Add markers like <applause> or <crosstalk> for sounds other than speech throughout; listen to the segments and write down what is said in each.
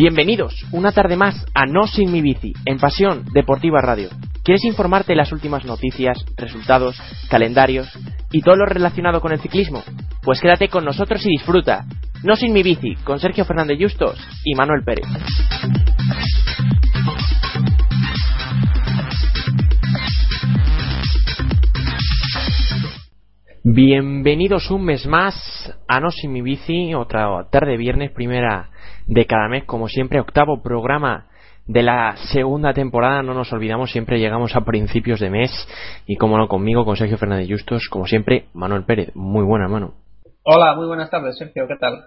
Bienvenidos una tarde más a No Sin Mi Bici, en Pasión Deportiva Radio. ¿Quieres informarte de las últimas noticias, resultados, calendarios y todo lo relacionado con el ciclismo? Pues quédate con nosotros y disfruta. No Sin Mi Bici, con Sergio Fernández Justos y Manuel Pérez. Bienvenidos un mes más a No Sin Mi Bici, otra tarde viernes, primera de cada mes, como siempre, octavo programa de la segunda temporada. No nos olvidamos, siempre llegamos a principios de mes. Y como no, conmigo, con Sergio Fernández Justos, como siempre, Manuel Pérez. Muy buena, mano. Hola, muy buenas tardes, Sergio, ¿qué tal?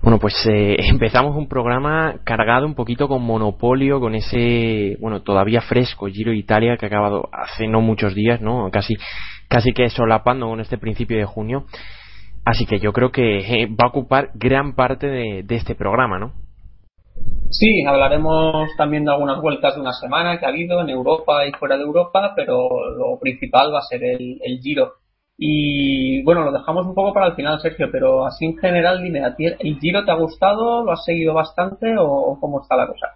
Bueno, pues eh, <laughs> empezamos un programa cargado un poquito con monopolio, con ese, bueno, todavía fresco Giro de Italia que ha acabado hace no muchos días, ¿no? Casi, casi que solapando con este principio de junio. Así que yo creo que eh, va a ocupar gran parte de, este programa, ¿no? Sí, hablaremos también de algunas vueltas de una semana que ha habido en Europa y fuera de Europa, pero lo principal va a ser el, el Giro. Y bueno, lo dejamos un poco para el final, Sergio, pero así en general, dime, ¿a ti el Giro te ha gustado? ¿Lo has seguido bastante o cómo está la cosa?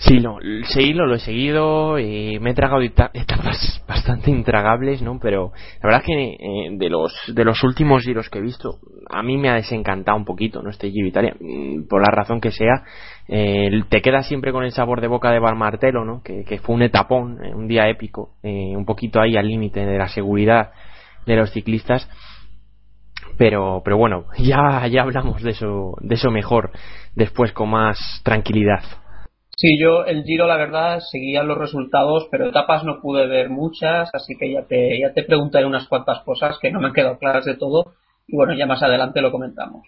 Sí, no, seguirlo lo he seguido, y me he tragado etapas bastante intragables, ¿no? Pero la verdad es que eh, de los de los últimos giros que he visto, a mí me ha desencantado un poquito, ¿no? Este Giro Italia, mm, por la razón que sea, eh, te queda siempre con el sabor de boca de Barmartelo, ¿no? Que, que fue un etapón, eh, un día épico, eh, un poquito ahí al límite de la seguridad de los ciclistas pero pero bueno ya ya hablamos de eso de eso mejor después con más tranquilidad Sí, yo el Giro, la verdad, seguía los resultados, pero etapas no pude ver muchas, así que ya te, ya te preguntaré unas cuantas cosas que no me han quedado claras de todo, y bueno, ya más adelante lo comentamos.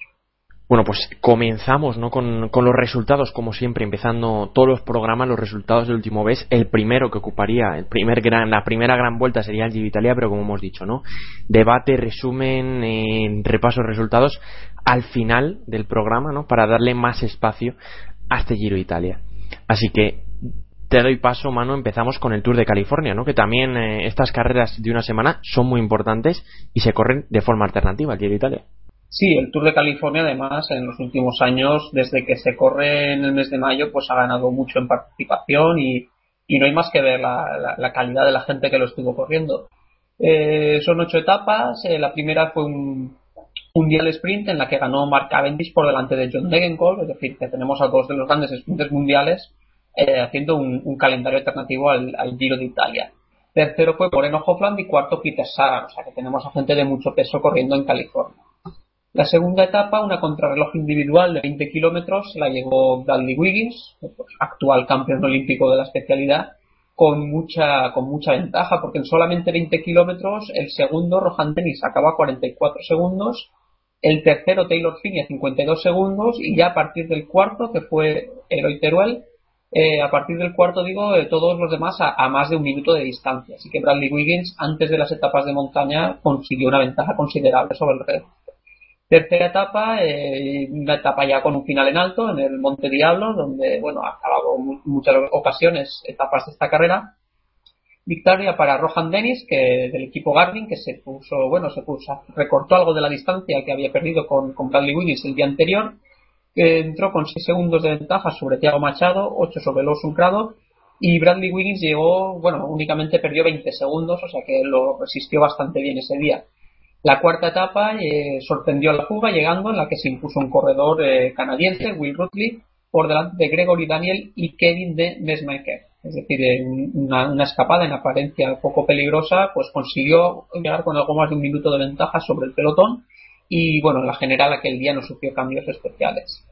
Bueno, pues comenzamos ¿no? con, con los resultados, como siempre, empezando todos los programas, los resultados del último mes. El primero que ocuparía, el primer gran, la primera gran vuelta sería el Giro Italia, pero como hemos dicho, ¿no? Debate, resumen, eh, repaso resultados al final del programa, ¿no? Para darle más espacio a este Giro Italia. Así que te doy paso, mano. Empezamos con el Tour de California, ¿no? Que también eh, estas carreras de una semana son muy importantes y se corren de forma alternativa al de Italia. Sí, el Tour de California, además, en los últimos años, desde que se corre en el mes de mayo, pues ha ganado mucho en participación y, y no hay más que ver la, la, la, calidad de la gente que lo estuvo corriendo. Eh, son ocho etapas. Eh, la primera fue un, mundial sprint en la que ganó Mark Cavendish por delante de John Degenkolb, es decir, que tenemos a dos de los grandes sprinters mundiales eh, haciendo un, un, calendario alternativo al, Giro de Italia. Tercero fue Moreno Hofland y cuarto Peter Sagan, o sea que tenemos a gente de mucho peso corriendo en California. La segunda etapa, una contrarreloj individual de 20 kilómetros, la llevó Bradley Wiggins, actual campeón olímpico de la especialidad, con mucha, con mucha ventaja, porque en solamente 20 kilómetros el segundo, Rohan Dennis, acaba a 44 segundos el tercero Taylor Finney a 52 segundos y ya a partir del cuarto que fue Eloy Teruel eh, a partir del cuarto digo eh, todos los demás a, a, más de un minuto de distancia. Así que Bradley Wiggins antes de las etapas de montaña consiguió una ventaja considerable sobre el resto. Tercera etapa eh, una etapa ya con un final en alto en el Monte Diablo donde bueno ha acabado muchas ocasiones etapas de esta carrera victoria para Rohan Dennis, que del equipo Garmin, que se puso, bueno, se puso, recortó algo de la distancia que había perdido con, Bradley Wiggins el día anterior, que entró con 6 segundos de ventaja sobre Thiago Machado, 8 sobre Los Uncrado, y Bradley Wiggins llegó, bueno, únicamente perdió 20 segundos, o sea que lo resistió bastante bien ese día. La cuarta etapa eh, sorprendió a la fuga, llegando en la que se impuso un corredor eh, canadiense, Will Rutley, por delante de Gregory Daniel y Kevin de Mesmaker es decir, una, una, escapada en apariencia poco peligrosa, pues consiguió llegar con algo más de un minuto de ventaja sobre el pelotón y bueno, en la general aquel día no sufrió cambios especiales.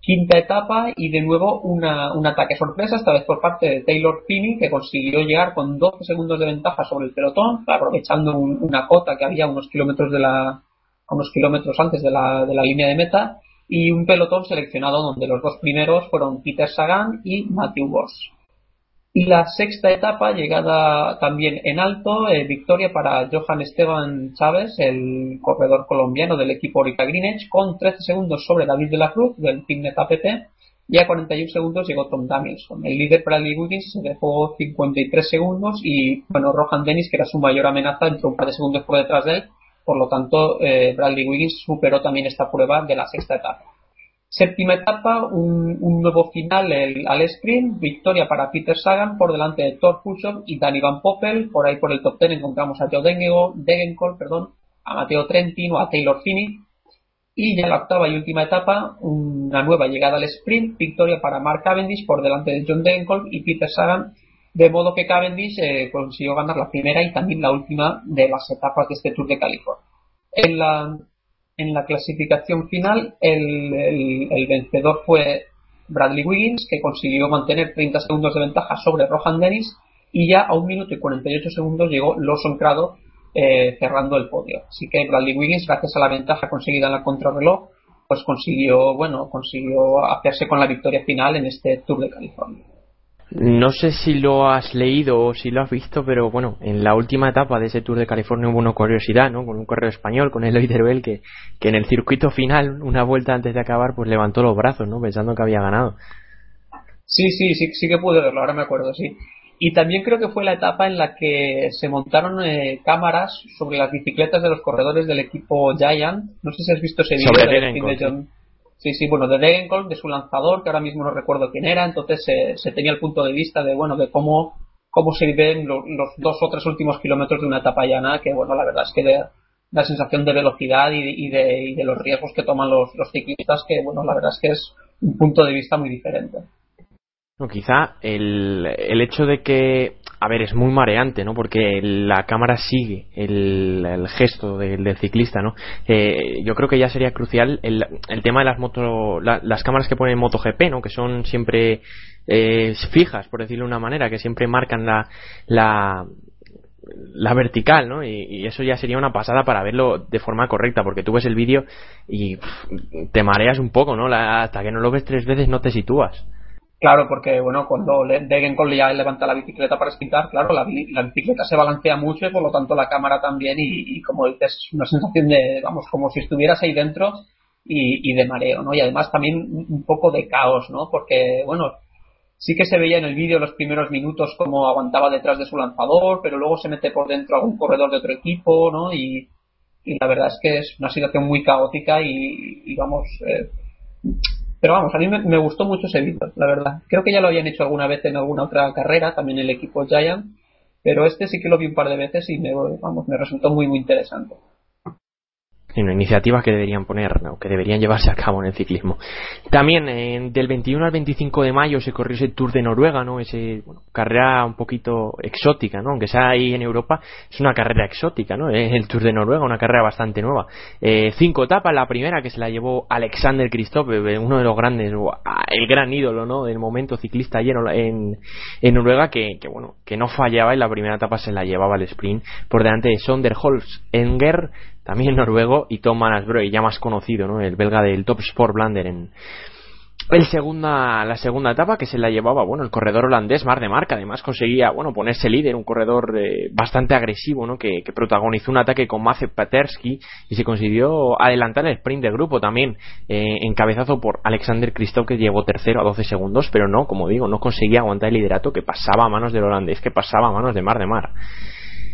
quinta etapa y de nuevo una, un ataque sorpresa, esta vez por parte de Taylor Finney, que consiguió llegar con 12 segundos de ventaja sobre el pelotón, aprovechando una cota que había unos kilómetros de la unos kilómetros antes de la, de la línea de meta y un pelotón seleccionado donde los dos primeros fueron Peter Sagan y Matthew Boss. Y la sexta etapa, llegada también en alto, eh, victoria para Johan Esteban Chávez, el corredor colombiano del equipo Orica Greenwich, con 13 segundos sobre David de la Cruz del Team APT y a 41 segundos llegó Tom Danielson. El líder Bradley Wiggins se dejó 53 segundos y, bueno, Rohan Dennis, que era su mayor amenaza, entró un par de segundos por detrás de él. Por lo tanto, eh, Bradley Wiggins superó también esta prueba de la sexta etapa. Séptima etapa, un, nuevo final al sprint, victoria para Peter Sagan por delante de Thor Husson y Danny Van Poppel. Por ahí por el top ten encontramos a Joe Degenkolb, perdón, a Mateo Trentino, a Taylor Finney. Y ya en la octava y última etapa, una nueva llegada al sprint, victoria para Mark Cavendish por delante de John Degenkolb y Peter Sagan, de modo que Cavendish eh, consiguió ganar la primera y también la última de las etapas de este Tour de California. En la en la clasificación final el, vencedor fue Bradley Wiggins, que consiguió mantener 30 segundos de ventaja sobre Rohan Dennis y ya a un minuto y 48 segundos llegó Lawson Crado eh, cerrando el podio. Así que Bradley Wiggins, gracias a la ventaja conseguida en la contrarreloj, pues consiguió, bueno, consiguió hacerse con la victoria final en este Tour de California. No sé si lo has leído o si lo has visto, pero bueno, en la última etapa de ese Tour de California hubo una curiosidad, ¿no? Con un correo español, con Eloy Derbel, que, que en el circuito final, una vuelta antes de acabar, pues levantó los brazos, ¿no? Pensando que había ganado. Sí, sí, sí, sí que pude verlo, ahora me acuerdo, sí. Y también creo que fue la etapa en la que se montaron eh, cámaras sobre las bicicletas de los corredores del equipo Giant. No sé si has visto ese vídeo de John. Sí, sí, bueno, de Degenkolb, de su lanzador, que ahora mismo no recuerdo quién era, entonces se tenía el punto de vista de, bueno, de cómo, cómo se ven los, dos o tres últimos kilómetros de una etapa llana, que, bueno, la verdad es que de, la sensación de velocidad y, de, y de los riesgos que toman los, los ciclistas, que, bueno, la verdad es que es un punto de vista muy diferente. No, quizá el, el hecho de que a ver, es muy mareante, ¿no? Porque la cámara sigue el, gesto del, ciclista, ¿no? Eh, yo creo que ya sería crucial el, tema de las moto, las cámaras que ponen MotoGP, ¿no? Que son siempre eh, fijas, por decirlo de una manera, que siempre marcan la, la, la vertical, ¿no? Y, eso ya sería una pasada para verlo de forma correcta, porque tú ves el vídeo y te mareas un poco, ¿no? hasta que no lo ves tres veces no te sitúas. Claro, porque bueno, cuando Degenkolb ya levanta la bicicleta para sprintar, claro, la, bicicleta se balancea mucho y por lo tanto la cámara también y, como dices, una sensación de, vamos, como si estuvieras ahí dentro y, de mareo, ¿no? Y además también un poco de caos, ¿no? Porque, bueno, sí que se veía en el vídeo los primeros minutos como aguantaba detrás de su lanzador, pero luego se mete por dentro algún corredor de otro equipo, ¿no? Y, la verdad es que es una situación muy caótica y, vamos, eh, pero vamos, a mí me, gustó mucho ese vídeo, la verdad. Creo que ya lo habían hecho alguna vez en alguna otra carrera, también el equipo Giant, pero este sí que lo vi un par de veces y me, vamos, me resultó muy, muy interesante sino iniciativas que deberían poner o que deberían llevarse a cabo en el ciclismo. También del 21 al 25 de mayo se corrió ese Tour de Noruega, ¿no? Ese carrera un poquito exótica, ¿no? Aunque sea ahí en Europa, es una carrera exótica, ¿no? Es el Tour de Noruega, una carrera bastante nueva. Eh, cinco etapas, la primera que se la llevó Alexander Kristoff, eh, uno de los grandes, el gran ídolo, ¿no? Del momento ciclista lleno en, en Noruega, que, que, bueno, que no fallaba y la primera etapa se la llevaba al sprint por delante de Sonder Enger también noruego, y Tom Manasbroe, ya más conocido, ¿no? El belga del Top Sport Blander en el segunda, la segunda etapa que se la llevaba, bueno, el corredor holandés Mar de Marca, además conseguía, bueno, ponerse líder, un corredor eh, bastante agresivo, ¿no? Que, protagonizó un ataque con Mace Patersky y se consiguió adelantar el sprint de grupo también, eh, encabezazo por Alexander Kristoff que llegó tercero a 12 segundos, pero no, como digo, no conseguía aguantar el liderato que pasaba a manos del holandés, que pasaba a manos de Mar de Mar.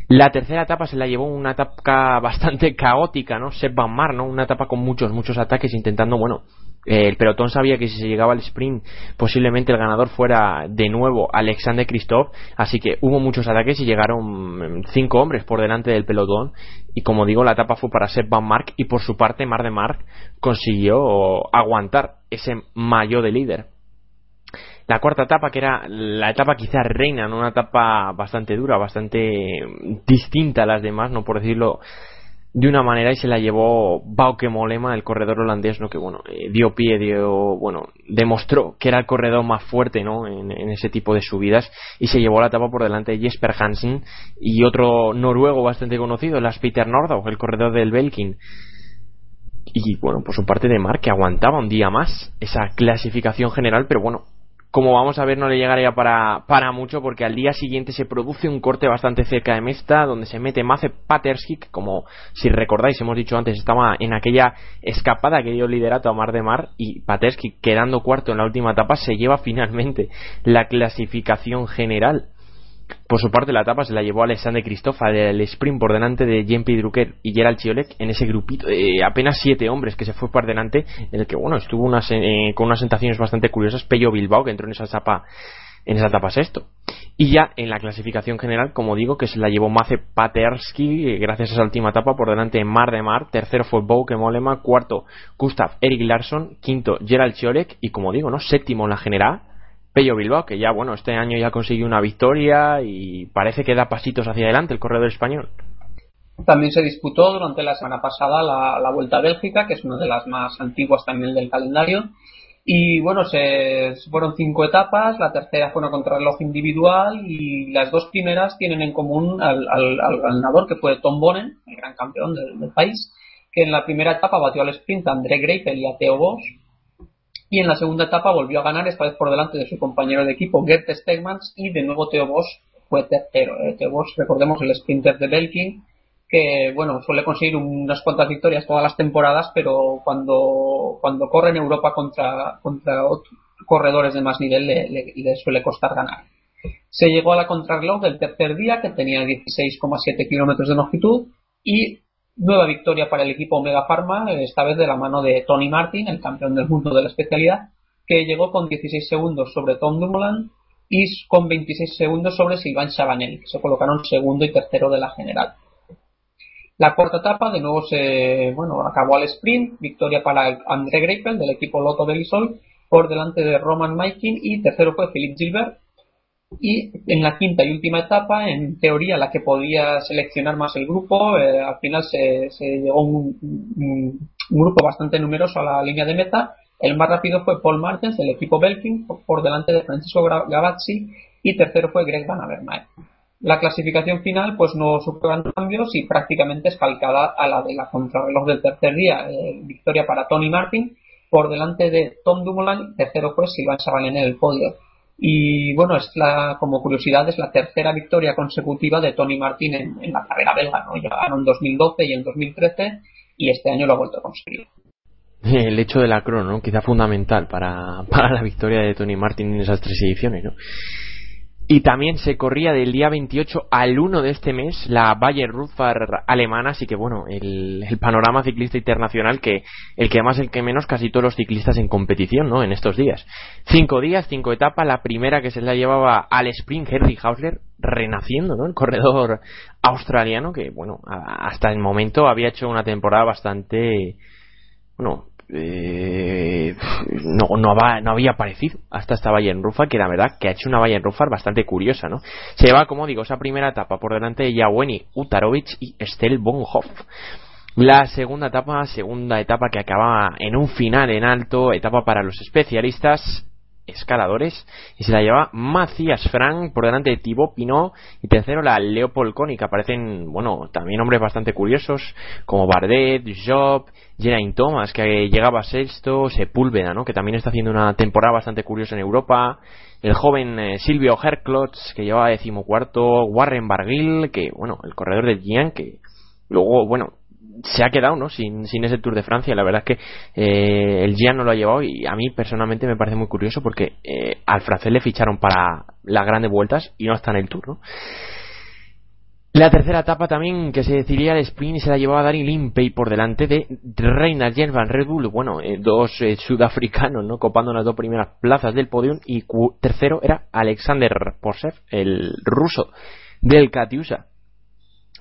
La tercera etapa se la llevó una etapa bastante caótica, ¿no? Seb Van Mar, ¿no? Una etapa con muchos, muchos ataques intentando, bueno, eh, el pelotón sabía que si se llegaba al sprint posiblemente el ganador fuera de nuevo Alexander Kristoff, así que hubo muchos ataques y llegaron mm, cinco hombres por delante del pelotón y como digo la etapa fue para Seb Van Mark y por su parte Mar de Mark consiguió aguantar ese mayo de líder la cuarta etapa, que era la etapa quizá reina, una etapa bastante dura, bastante distinta a las demás, no por decirlo de una manera y se la llevó Bauke Molema, el corredor holandés, ¿no? que bueno, eh, dio pie, dio, bueno, demostró que era el corredor más fuerte ¿no? En, ese tipo de subidas y se llevó la etapa por delante de Jesper Hansen y otro noruego bastante conocido, Lars Peter Nordau, el corredor del Belkin. Y bueno, por su parte de Mar, que aguantaba un día más esa clasificación general, pero bueno, como vamos a ver no le llegaría para, para mucho porque al día siguiente se produce un corte bastante cerca de Mesta donde se mete Mace Paterski que como si recordáis hemos dicho antes estaba en aquella escapada que dio liderato a Mar de Mar y Paterski quedando cuarto en la última etapa se lleva finalmente la clasificación general por su parte, la etapa se la llevó Alexander Cristofa del sprint por delante de Jean-Pierre Drucker y Gerald Chiolek en ese grupito de apenas siete hombres que se fue por delante, en el que bueno estuvo unas, eh, con unas sensaciones bastante curiosas. Pello Bilbao, que entró en esa etapa en esa etapa sexto. Y ya en la clasificación general, como digo, que se la llevó Mace Paterski, eh, gracias a esa última etapa, por delante de Mar de Mar. Tercero fue Bouke Molema. Cuarto, Gustav Erik Larsson. Quinto, Gerald Chiolek. Y como digo, ¿no? Séptimo en la general, Pello Bilbao, que ya, bueno, este año ya consiguió una victoria y parece que da pasitos hacia adelante el corredor español. También se disputó durante la semana pasada la, Vuelta a Bélgica, que es una de las más antiguas también del calendario. Y bueno, se, fueron cinco etapas, la tercera fue una contrarreloj individual y las dos primeras tienen en común al, ganador que fue Tom Bonen, el gran campeón del, país, que en la primera etapa batió al sprint a André Greipel y a Theo Bosch y en la segunda etapa volvió a ganar, esta vez por delante de su compañero de equipo Gert Stegmans y de nuevo Theo Bosch fue tercero. ¿eh? Theo Bosch, recordemos el sprinter de Belkin, que bueno, suele conseguir unas cuantas victorias todas las temporadas, pero cuando, cuando corre en Europa contra, contra corredores de más nivel le, suele costar ganar. Se llegó a la contrarreloj del tercer día, que tenía 16,7 kilómetros de longitud, y Nueva victoria para el equipo Omega Pharma, esta vez de la mano de Tony Martin, el campeón del mundo de la especialidad, que llegó con 16 segundos sobre Tom Dumoulin y con 26 segundos sobre Sylvain Chabanel, que se colocaron segundo y tercero de la general. La cuarta etapa de nuevo se bueno acabó al sprint, victoria para André Greipel del equipo Lotto Belisol por delante de Roman Maikin y tercero fue Philippe Gilbert y en la quinta y última etapa, en teoría la que podía seleccionar más el grupo, eh, al final se, llegó un, grupo bastante numeroso a la línea de meta. El más rápido fue Paul Martens del equipo Belkin por delante de Francisco Gavazzi y tercero fue Greg Van Avermaet. La clasificación final pues no sufrió cambios y prácticamente es calcada a la de la contrarreloj del tercer día. Eh, victoria para Tony Martin por delante de Tom Dumoulin, tercero fue Silvan Sabalén en el podio. Y bueno, es la, como curiosidad, es la tercera victoria consecutiva de Tony Martin en, la carrera belga, ¿no? Ya en 2012 y en 2013 y este año lo ha vuelto a conseguir. <laughs> El hecho de la crono, ¿no? quizá fundamental para, <laughs> para la victoria de Tony Martin en esas tres ediciones, ¿no? Y también se corría del día 28 al 1 de este mes la Bayer Ruther alemana, así que bueno, el, panorama ciclista internacional que el que más el que menos casi todos los ciclistas en competición, ¿no? En estos días. Cinco días, cinco etapas, la primera que se la llevaba al sprint Henry Hausler renaciendo, ¿no? El corredor australiano que bueno, hasta el momento había hecho una temporada bastante bueno, eh, no, no, no, había aparecido hasta esta Bayern Rufar, que la verdad que ha hecho una Bayern Rufar bastante curiosa, ¿no? Se va, como digo, esa primera etapa por delante de Yaweni, Utarovic y Estel Bonhoff. La segunda etapa, segunda etapa que acababa en un final en alto, etapa para los especialistas, escaladores y se la lleva Macías Frank por delante de Thibaut Pinot y tercero la Leopold que aparecen bueno también hombres bastante curiosos como Bardet, Job, Geraint Thomas que llegaba sexto Sepúlveda ¿no? que también está haciendo una temporada bastante curiosa en Europa el joven eh, Silvio Herklotz que lleva decimocuarto Warren Barguil que bueno el corredor de Gian que luego bueno se ha quedado ¿no? sin, ese Tour de Francia. La verdad es que eh, el Gian no lo ha llevado y a mí personalmente me parece muy curioso porque eh, al francés le ficharon para las grandes vueltas y no está en el Tour. ¿no? La tercera etapa también que se decidiría el sprint se la llevaba Dani Limpey por delante de Reina Van Red Bull. Bueno, eh, dos sudafricanos ¿no? copando las dos primeras plazas del podium y tercero era Alexander Porsev, el ruso del Katiusa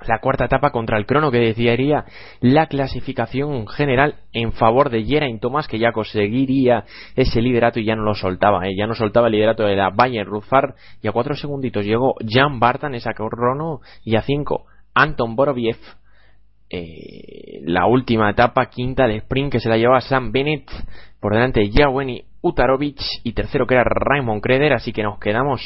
la cuarta etapa contra el crono que decidiría la clasificación general en favor de Geraint Thomas que ya conseguiría ese liderato y ya no lo soltaba, ¿eh? ya no soltaba el liderato de la Bayern Ruzar y a cuatro segunditos llegó Jan Bartan esa crono y a cinco Anton Boroviev eh, la última etapa, quinta de sprint, que se la llevaba Sam Bennett por delante de Jaweni Utarovic y tercero que era Raymond Kreder, así que nos quedamos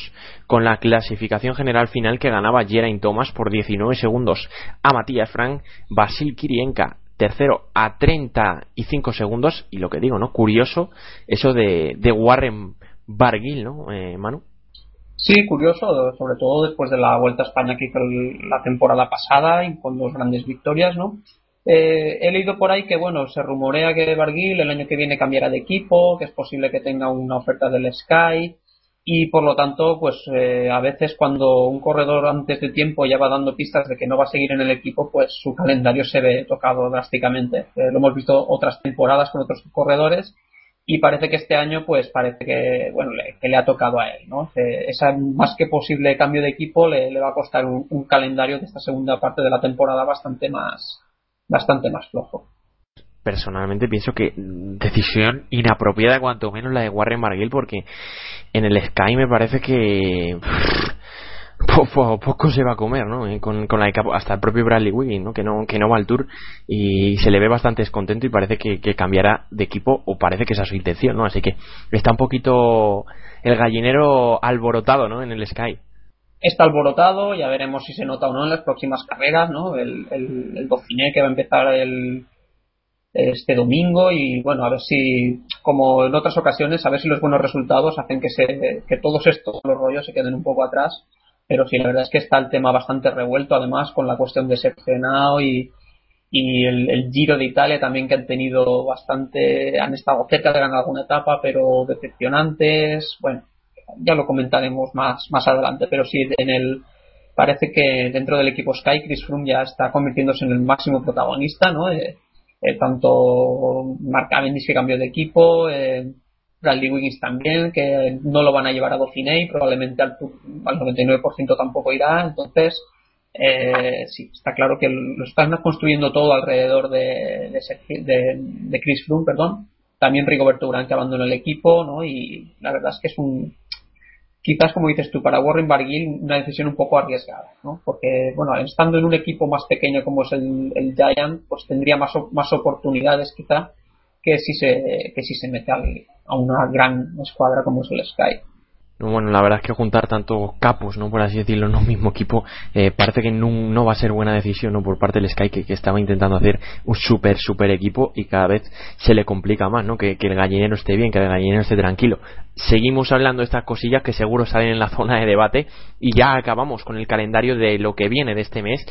con la clasificación general final que ganaba Geraint Thomas por 19 segundos a Matías Frank, Basil Kirienka tercero a 35 segundos y lo que digo, ¿no? Curioso eso de, de Warren Barguil, ¿no, eh, Manu? Sí, curioso, sobre todo después de la Vuelta a España que hizo la temporada pasada y con dos grandes victorias, ¿no? Eh, he leído por ahí que, bueno, se rumorea que Barguil el año que viene cambiará de equipo, que es posible que tenga una oferta del Sky y por lo tanto, pues eh, a veces cuando un corredor antes de tiempo ya va dando pistas de que no va a seguir en el equipo, pues su calendario se ve tocado drásticamente. Eh, lo hemos visto otras temporadas con otros corredores y parece que este año pues parece que bueno le, que le ha tocado a él no esa más que posible cambio de equipo le, le va a costar un, calendario de esta segunda parte de la temporada bastante más bastante más flojo. Personalmente pienso que decisión inapropiada cuanto menos la de Warren Marguil porque en el Sky me parece que <laughs> poco, poco se va a comer, ¿no? Eh, con, la hasta el propio Bradley Wiggins, ¿no? Que no que no va al Tour y se le ve bastante descontento y parece que, que cambiará de equipo o parece que esa es su intención, ¿no? Así que está un poquito el gallinero alborotado, ¿no? En el Sky está alborotado, ya veremos si se nota o no en las próximas carreras, ¿no? El, el, el Dauphiné que va a empezar el, este domingo y bueno, a ver si, como en otras ocasiones, a ver si los buenos resultados hacen que, se, que todos estos los rollos se queden un poco atrás. Pero sí, la verdad es que está el tema bastante revuelto, además, con la cuestión de Sergenao y, y el, Giro de Italia también que han tenido bastante, han estado cerca de ganar alguna etapa, pero decepcionantes. Bueno, ya lo comentaremos más, más adelante, pero sí, en el, parece que dentro del equipo Sky, Chris Froome ya está convirtiéndose en el máximo protagonista, ¿no? Eh, eh, tanto Mark Cavendish que cambió de equipo, eh, Bradley Wiggins también, que no lo van a llevar a Dauphiné y probablemente al, al 99% tampoco irá, entonces, eh, sí, está claro que lo están construyendo todo alrededor de, de, Chris Froome, perdón, también Rigoberto Urán que abandonó el equipo, ¿no? Y la verdad es que es un, quizás como dices tú, para Warren Barguil una decisión un poco arriesgada, ¿no? Porque, bueno, estando en un equipo más pequeño como es el, el Giant, pues tendría más, más oportunidades quizá que si se, que si se mete al, a una gran escuadra como es el Sky bueno, la verdad es que juntar tantos capos, ¿no? Por así decirlo, en un mismo equipo, eh, parece que no, no, va a ser buena decisión, ¿no? Por parte del Sky, que, estaba intentando hacer un super, super equipo y cada vez se le complica más, ¿no? Que, que, el gallinero esté bien, que el gallinero esté tranquilo. Seguimos hablando de estas cosillas que seguro salen en la <laughs> zona de debate y ya acabamos con el calendario de lo que viene de este mes.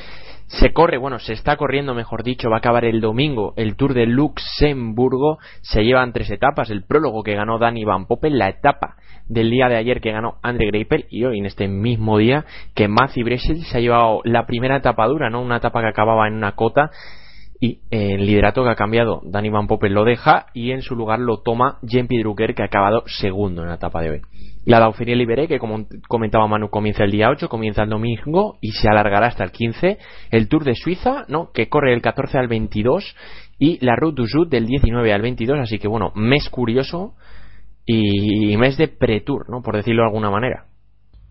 Se corre, bueno, se está corriendo, mejor dicho, va a acabar el domingo el Tour de Luxemburgo. Se llevan tres etapas, el prólogo que ganó Dani Van Poppel, la etapa del día de ayer que ganó Andre Greipel y hoy en este mismo día que Matthew Bresel se ha llevado la primera etapa dura, ¿no? Una etapa que acababa en una cota y el liderato que ha cambiado Dani Van Poppel lo deja y en su lugar lo toma Jean-Pierre Drucker que ha acabado segundo en la etapa de hoy. La Dauphiné Libéré, que como comentaba Manu, comienza el día 8, comienza el domingo y se alargará hasta el 15. El Tour de Suiza, ¿no? Que corre del 14 al 22 y la Route du Sud del 19 al 22, así que bueno, mes curioso y mes de Pretour, ¿no? Por decirlo de alguna manera.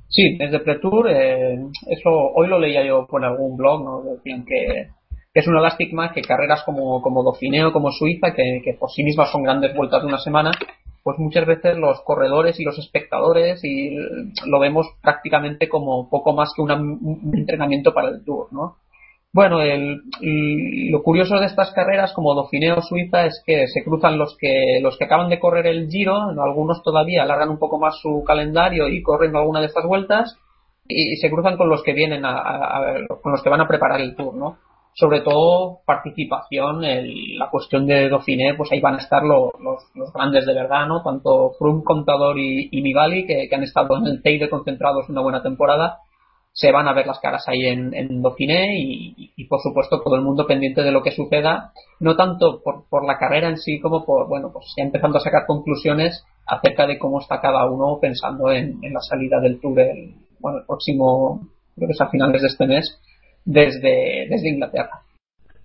Sí, mes de Pretour, eh, eso hoy lo leía yo por algún blog, ¿no? Decían que, que es una Elastic más que carreras como, como Dauphiné o como Suiza, que, por sí mismas son grandes vueltas de una semana, pues muchas veces los corredores y los espectadores y lo vemos prácticamente como poco más que un entrenamiento para el Tour, ¿no? Bueno, el, lo curioso de estas carreras como Dauphiné o Suiza es que se cruzan los que los que acaban de correr el Giro, algunos todavía alargan un poco más su calendario y corren alguna de estas vueltas y se cruzan con los que vienen a, a, con los que van a preparar el Tour, ¿no? Sobre todo participación, el, la cuestión de Dauphiné, pues ahí van a estar los, los, grandes de verdad, ¿no? Tanto Froome, Contador y, y Nibali, que, que han estado en el Teide concentrados una buena temporada se van a ver las caras ahí en, en y, por supuesto todo el mundo pendiente de lo que suceda, no tanto por, por la carrera en sí como por, bueno, pues ya empezando a sacar conclusiones acerca de cómo está cada uno pensando en, en la salida del Tour el, bueno, el próximo, creo que es a finales de este mes, desde, desde Inglaterra.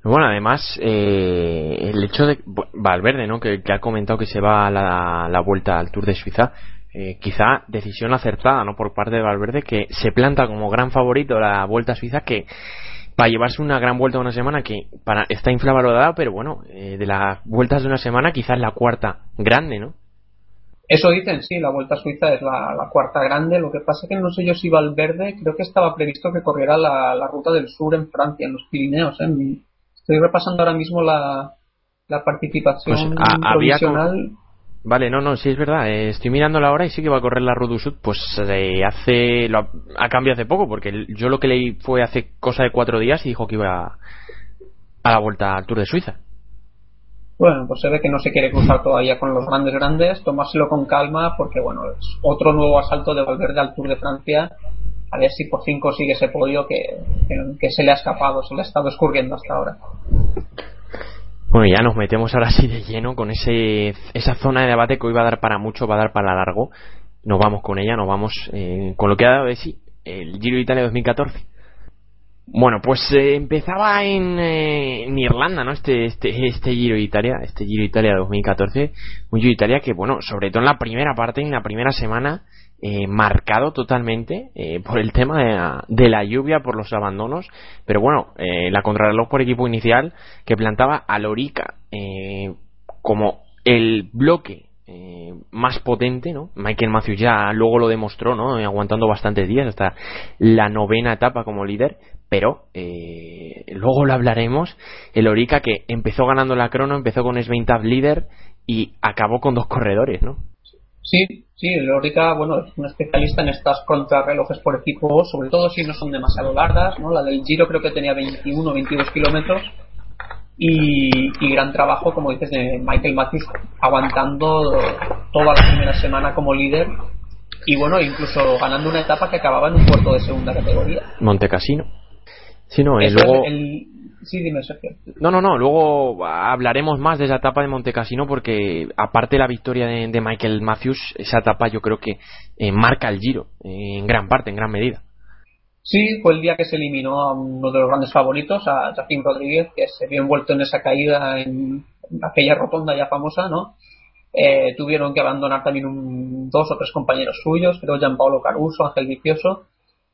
Bueno, además, eh, el hecho de Valverde, ¿no? Que, que, ha comentado que se va a la, la vuelta al Tour de Suiza, eh, quizá decisión acertada no por parte de Valverde que se planta como gran favorito la Vuelta a Suiza que para llevarse una gran vuelta de una semana que para, está infravalorada, pero bueno, eh, de las vueltas de una semana quizás la cuarta grande, ¿no? Eso dicen, sí, la Vuelta a Suiza es la, cuarta grande. Lo que pasa es que no sé yo si Valverde, creo que estaba previsto que corriera la, ruta del sur en Francia, en los Pirineos. ¿eh? Estoy repasando ahora mismo la, participación pues, provisional. Vale, no, no, sí es verdad. Eh, estoy mirando la hora y sí que va a correr la Route du Sud. Pues eh, hace. Lo ha, cambiado hace poco, porque yo lo que leí fue hace cosa de cuatro días y dijo que iba a la vuelta al Tour de Suiza. Bueno, pues se ve que no se quiere cruzar todavía con los grandes grandes, tomárselo con calma, porque bueno, es otro nuevo asalto de Valverde al Tour de Francia. A ver si por fin consigue ese podio que, que, se le ha escapado, se le ha estado escurriendo hasta ahora. Bueno, ya nos metemos ahora sí de lleno con ese, esa zona de debate que hoy va a dar para mucho, va a dar para largo. Nos vamos con ella, nos vamos eh, con lo que ha dado de sí el Giro de Italia 2014. Bueno, pues eh, empezaba en, eh, Irlanda, ¿no? Este, este, este Giro de Italia, este Giro de Italia 2014, un Giro de Italia que, bueno, sobre todo en la primera parte, en la primera semana, eh, marcado totalmente eh, por el tema de la, lluvia, por los abandonos, pero bueno, eh, la contrarreloj por equipo inicial que plantaba a Lorica como el bloque eh, más potente, ¿no? Michael Matthews ya luego lo demostró, ¿no? Aguantando bastantes días hasta la novena etapa como líder, pero eh, luego lo hablaremos. El Orica que empezó ganando la crono, empezó con Svein líder y acabó con dos corredores, ¿no? Sí, sí, el Orica, bueno, es un especialista en estas contrarrelojes por equipo, sobre todo si no son demasiado largas, ¿no? La del Giro creo que tenía 21 o 22 kilómetros y, gran trabajo, como dices, de Michael Matthews aguantando toda la primera semana como líder y bueno, incluso ganando una etapa que acababa en un puerto de segunda categoría. Montecasino. Sí, no, y luego... Sí, dime, Sergio. No, no, no, luego hablaremos más de esa etapa de Montecasino porque aparte de la victoria de, Michael Matthews, esa etapa yo creo que eh, marca el giro eh, en gran parte, en gran medida. Sí, fue el día que se eliminó a uno de los grandes favoritos, a Joaquín Rodríguez, que se vio envuelto en esa caída en aquella rotonda ya famosa, ¿no? Eh, tuvieron que abandonar también un, dos o tres compañeros suyos, creo Gianpaolo Caruso, Ángel Vicioso.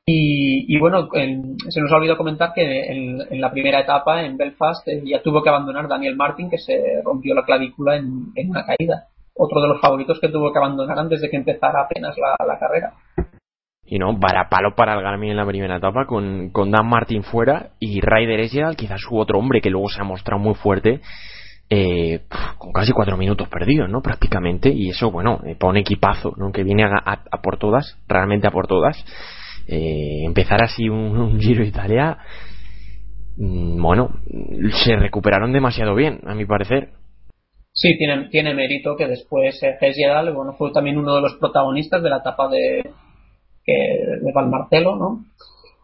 Y, bueno, se nos ha olvidado comentar que en, la primera etapa, en Belfast, eh, ya tuvo que abandonar Daniel Martin, que se rompió la clavícula en, una caída. Otro de los favoritos que tuvo que abandonar antes de que empezara apenas la carrera y no, palo para el Garmin en la primera etapa con, con Dan Martin fuera y Ryder Esgerald, quizás su otro hombre que luego se ha mostrado muy fuerte, eh, con casi cuatro minutos perdidos, ¿no? Prácticamente, y eso, bueno, eh, para un equipazo, ¿no? Que viene a, por todas, realmente a por todas. Eh, empezar así un, Giro Italia, mm, bueno, se recuperaron demasiado bien, a mi parecer. Sí, tiene, tiene mérito que después eh, bueno, fue también uno de los protagonistas de la etapa de, de Valmarcelo, ¿no?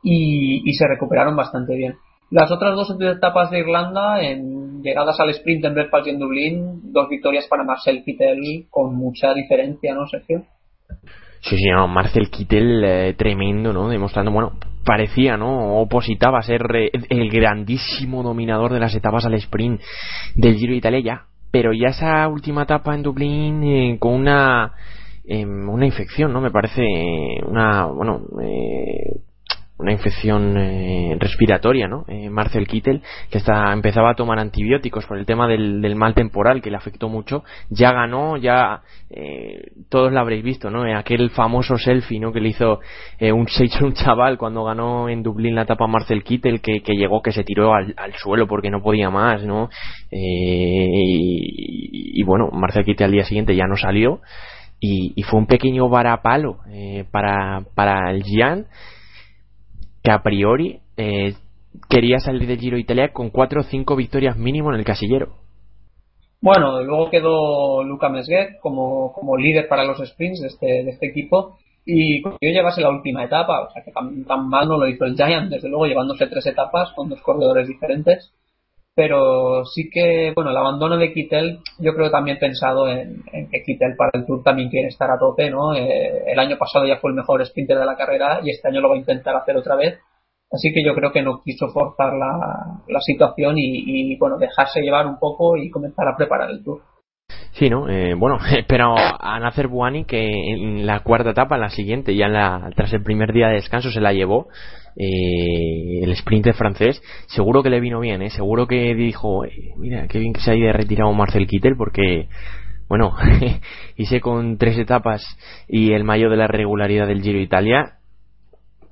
Y, se recuperaron bastante bien. Las otras dos etapas de Irlanda, en llegadas al sprint en Belfast y en Dublín, dos victorias para Marcel Kittel con mucha diferencia, ¿no, Sergio? Sí, sí, no, Marcel Kittel eh, tremendo, ¿no? Demostrando, bueno, parecía, ¿no? Opositaba a ser eh, el grandísimo dominador de las etapas al sprint del Giro de Italia, pero ya esa última etapa en Dublín eh, con una Em, una infección, ¿no? Me parece una, bueno, eh, una infección eh, respiratoria, ¿no? Eh, Marcel Kittel, que está, empezaba a tomar antibióticos por el tema del, mal temporal que le afectó mucho, ya ganó, ya todos lo habréis visto, ¿no? aquel famoso selfie, ¿no? Que le hizo un, un chaval cuando ganó en Dublín la etapa Marcel Kittel, que, llegó, que se tiró al, suelo porque no podía más, ¿no? Y, y, bueno, Marcel Kittel al día siguiente ya no salió y, fue un pequeño varapalo eh, para, para el Gian que a priori eh, quería salir del Giro Italia con cuatro o cinco victorias mínimo en el casillero. Bueno, luego quedó Luca Mesguet como, como líder para los sprints de este, de este equipo y consiguió llevarse la última etapa, o sea que tan, tan mal no lo hizo el Giant, desde luego llevándose tres etapas con dos corredores diferentes pero sí que, bueno, el abandono de Kittel, yo creo también pensado en, que Kittel para el Tour también quiere estar a tope, ¿no? Eh, el año pasado ya fue el mejor sprinter de la carrera y este año lo va a intentar hacer otra vez. Así que yo creo que no quiso forzar la, la situación y, bueno, dejarse llevar un poco y comenzar a preparar el Tour. Sí, ¿no? Eh, bueno, <laughs> pero a Nacer Buani que en la cuarta etapa, en la siguiente, ya en la, tras el primer día de descanso se la llevó eh, el sprinter francés, seguro que le vino bien, ¿eh? seguro que dijo, eh, mira, qué bien que se haya retirado Marcel Kittel porque, bueno, <laughs> hice con tres etapas y el mayo de la regularidad del Giro Italia,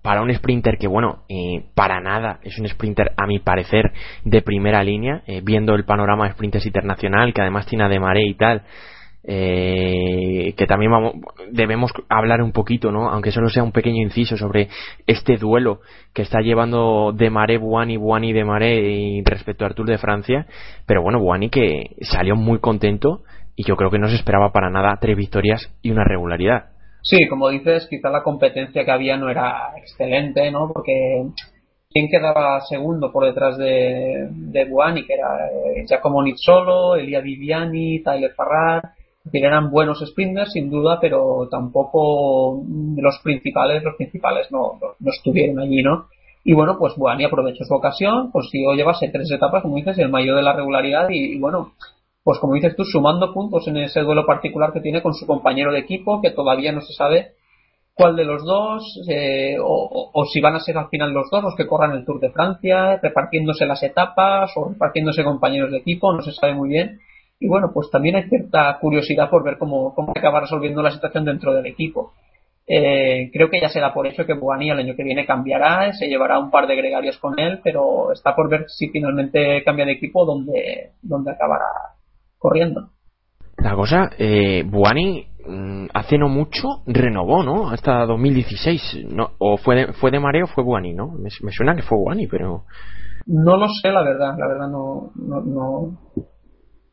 para un sprinter que, bueno, eh, para nada es un sprinter, a mi parecer, de primera línea, eh, viendo el panorama de sprinters internacional, que además tiene a De Maré y tal, eh, que también vamos, debemos hablar un poquito, ¿no? Aunque solo sea un pequeño inciso sobre este duelo que está llevando De Maré, Buani, Buani, De Maré respecto al Tour de Francia, pero bueno, Buani que salió muy contento y yo creo que no se esperaba para nada tres victorias y una regularidad. Sí, como dices, quizá la competencia que había no era excelente, ¿no? Porque ¿quién quedaba segundo por detrás de, de Buani? Que era eh, Giacomo Nizzolo, Elia Viviani, Tyler Farrar. Eran buenos sprinters, sin duda, pero tampoco los principales, los principales no, no, estuvieron allí, ¿no? Y bueno, pues Buani aprovechó su ocasión, consiguió llevarse tres etapas, como dices, el mayor de la regularidad y bueno, pues como dices tú, sumando puntos en ese duelo particular que tiene con su compañero de equipo, que todavía no se sabe cuál de los dos, eh, o, si van a ser al final los dos los que corran el Tour de Francia, repartiéndose las etapas o repartiéndose compañeros de equipo, no se sabe muy bien. Y bueno, pues también hay cierta curiosidad por ver cómo, cómo acaba resolviendo la situación dentro del equipo. Eh, creo que ya será por eso que Buani el año que viene cambiará, se llevará un par de gregarios con él, pero está por ver si finalmente cambia de equipo donde, donde acabará corriendo. La cosa, eh, Buani mm, hace no mucho renovó, ¿no? Hasta 2016. No, o fue de, fue de Mareo o fue Buani, ¿no? Me, suena que fue Buani, pero. No lo sé, la verdad. La verdad no, no, no,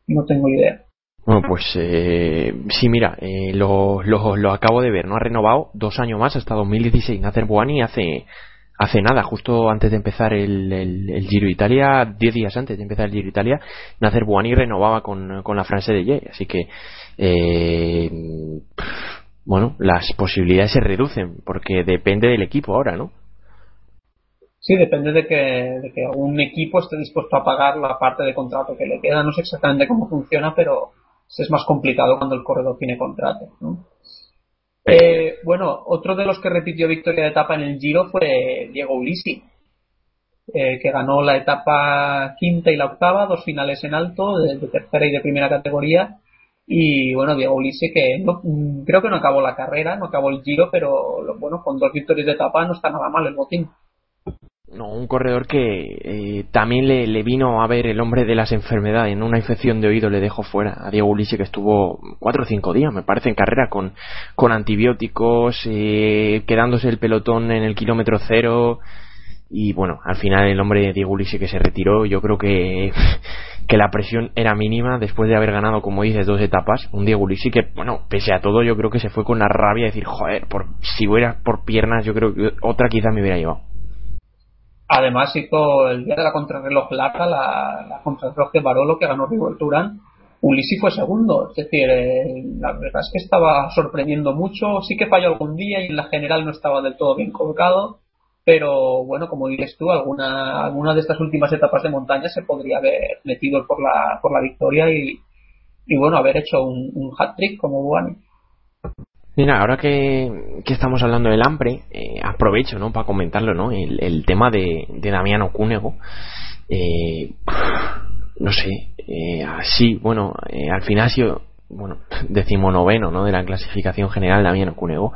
no tengo idea. Bueno, pues eh, sí, mira, eh, lo, lo, acabo de ver, ¿no? Ha renovado dos años más hasta 2016. Nacer Buani hace hace nada, justo antes de empezar el, el, Giro Italia, 10 días antes de empezar el Giro Italia, Nacer Buani renovaba con, con la France de Ye, así que eh, bueno, las posibilidades se reducen porque depende del equipo ahora, ¿no? Sí, depende de que, de que un equipo esté dispuesto a pagar la parte de contrato que le queda. No sé exactamente cómo funciona, pero es más complicado cuando el corredor tiene contrato. ¿no? Eh, bueno, otro de los que repitió victoria de etapa en el Giro fue Diego Ulisi, eh, que ganó la etapa quinta y la octava, dos finales en alto, de, tercera y de primera categoría. Y bueno, Diego Ulisi que no, creo que no acabó la carrera, no acabó el Giro, pero bueno, con dos victorias de etapa no está nada mal el botín. No, un corredor que eh, también le, vino a ver el hombre de las enfermedades. En una infección de oído le dejó fuera a Diego Ulisse, que estuvo cuatro o cinco días, me parece, en carrera con, con antibióticos, eh, quedándose el pelotón en el kilómetro cero. Y bueno, al final el hombre de Diego Ulisse que se retiró, yo creo que, <laughs> que la presión era mínima después de haber ganado, como dices, dos etapas. Un Diego Ulisse que, bueno, pese a todo, yo creo que se fue con la rabia de decir, joder, por, si hubiera por piernas, yo creo que otra quizá me hubiera llevado. Además hizo el día de la contrarreloj lata, la, la contrarreloj de Barolo que ganó Rigoberto Urán. Ulisi fue segundo, es decir, eh, la verdad es que estaba sorprendiendo mucho, sí que falló algún día y en la general no estaba del todo bien colocado, pero bueno, como dices tú, alguna, alguna de estas últimas etapas de montaña se podría haber metido por la, por la victoria y, y bueno, haber hecho un, un hat-trick como Buani. Mira, ahora que, estamos hablando del hambre, eh, aprovecho, ¿no? Para comentarlo, ¿no? El, tema de, Damiano Cúnego. Eh, no sé, eh, así, bueno, al final ha sido, bueno, <laughs> decimonoveno, ¿no? De la clasificación general Damiano Cunego.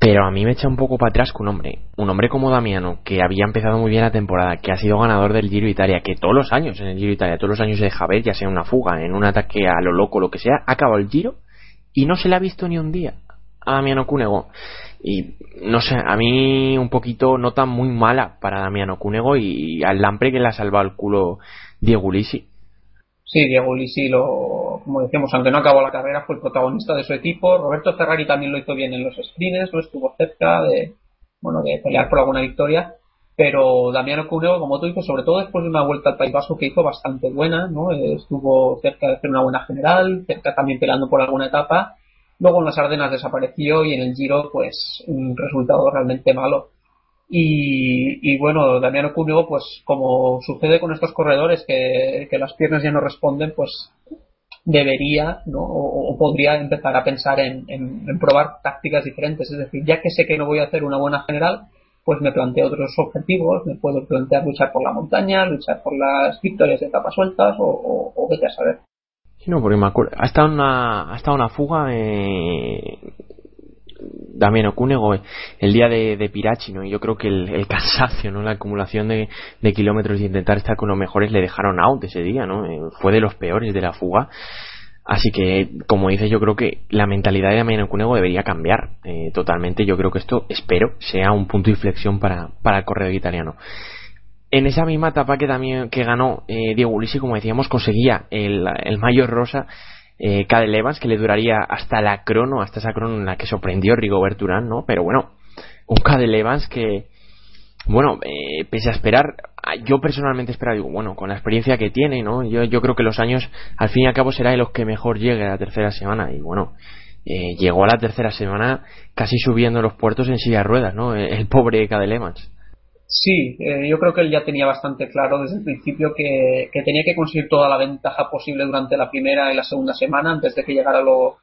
Pero a mí me echa un poco para atrás que un hombre, un hombre como Damiano, que había empezado muy bien la temporada, que ha sido ganador del Giro Italia, que todos los años en el Giro Italia, todos los años se deja ver, ya sea en una fuga, en un ataque a lo loco, lo que sea, ha acabado el Giro y no se le ha visto ni un día a Damiano Cunego. Y no sé, a mí un poquito nota muy mala para Damiano Cunego y al Lampre que le ha salvado el culo Diego Ulisi. Sí, Diego Ulisi, lo, como decíamos, aunque no acabó la carrera, fue el protagonista de su equipo. Roberto Ferrari también lo hizo bien en los sprints, no estuvo cerca de, bueno, de pelear por alguna victoria. Pero Damiano Cunego, como tú dices, sobre todo después de una vuelta al País Vasco que hizo bastante buena, ¿no? Estuvo cerca de hacer una buena general, cerca también peleando por alguna etapa. Luego en las Ardenas desapareció y en el Giro, pues, un resultado realmente malo. Y, bueno, Damiano Cunego, pues, como sucede con estos corredores que, las piernas ya no responden, pues, debería, ¿no? O, podría empezar a pensar en probar tácticas diferentes. Es decir, ya que sé que no voy a hacer una buena general, pues me planteo otros objetivos, me puedo plantear luchar por la montaña, luchar por las victorias de etapas sueltas o, o, o vete a saber. Sí, no, porque me acuerdo, ha estado una, ha estado una fuga eh, Damián Okunego el día de, de Pirachi, ¿no? Y yo creo que el, el cansancio, ¿no? La acumulación de, de, kilómetros y intentar estar con los mejores le dejaron out ese día, ¿no? Eh, fue de los peores de la fuga. Así que, como dices, yo creo que la mentalidad de Damián Okunego debería cambiar eh, totalmente. Yo creo que esto, espero, sea un punto de inflexión para, para el corredor italiano en esa misma etapa que también que ganó eh, Diego Ulisi, como decíamos, conseguía el, mayor rosa eh, Cadel Evans, que le duraría hasta la crono, hasta esa crono en la que sorprendió Rigobert Urán, ¿no? Pero bueno, un Cadel Evans que, bueno, eh, pese a esperar, yo personalmente esperaba, digo, bueno, con la experiencia que tiene, ¿no? Yo, yo creo que los años, al fin y al cabo, será de los que mejor llegue a la tercera semana, y bueno, eh, llegó a la tercera semana casi subiendo los puertos en silla de ruedas, ¿no? El, el pobre Cadel Evans. Sí, eh, yo creo que él ya tenía bastante claro desde el principio que, que, tenía que conseguir toda la ventaja posible durante la primera y la segunda semana antes de que llegara lo,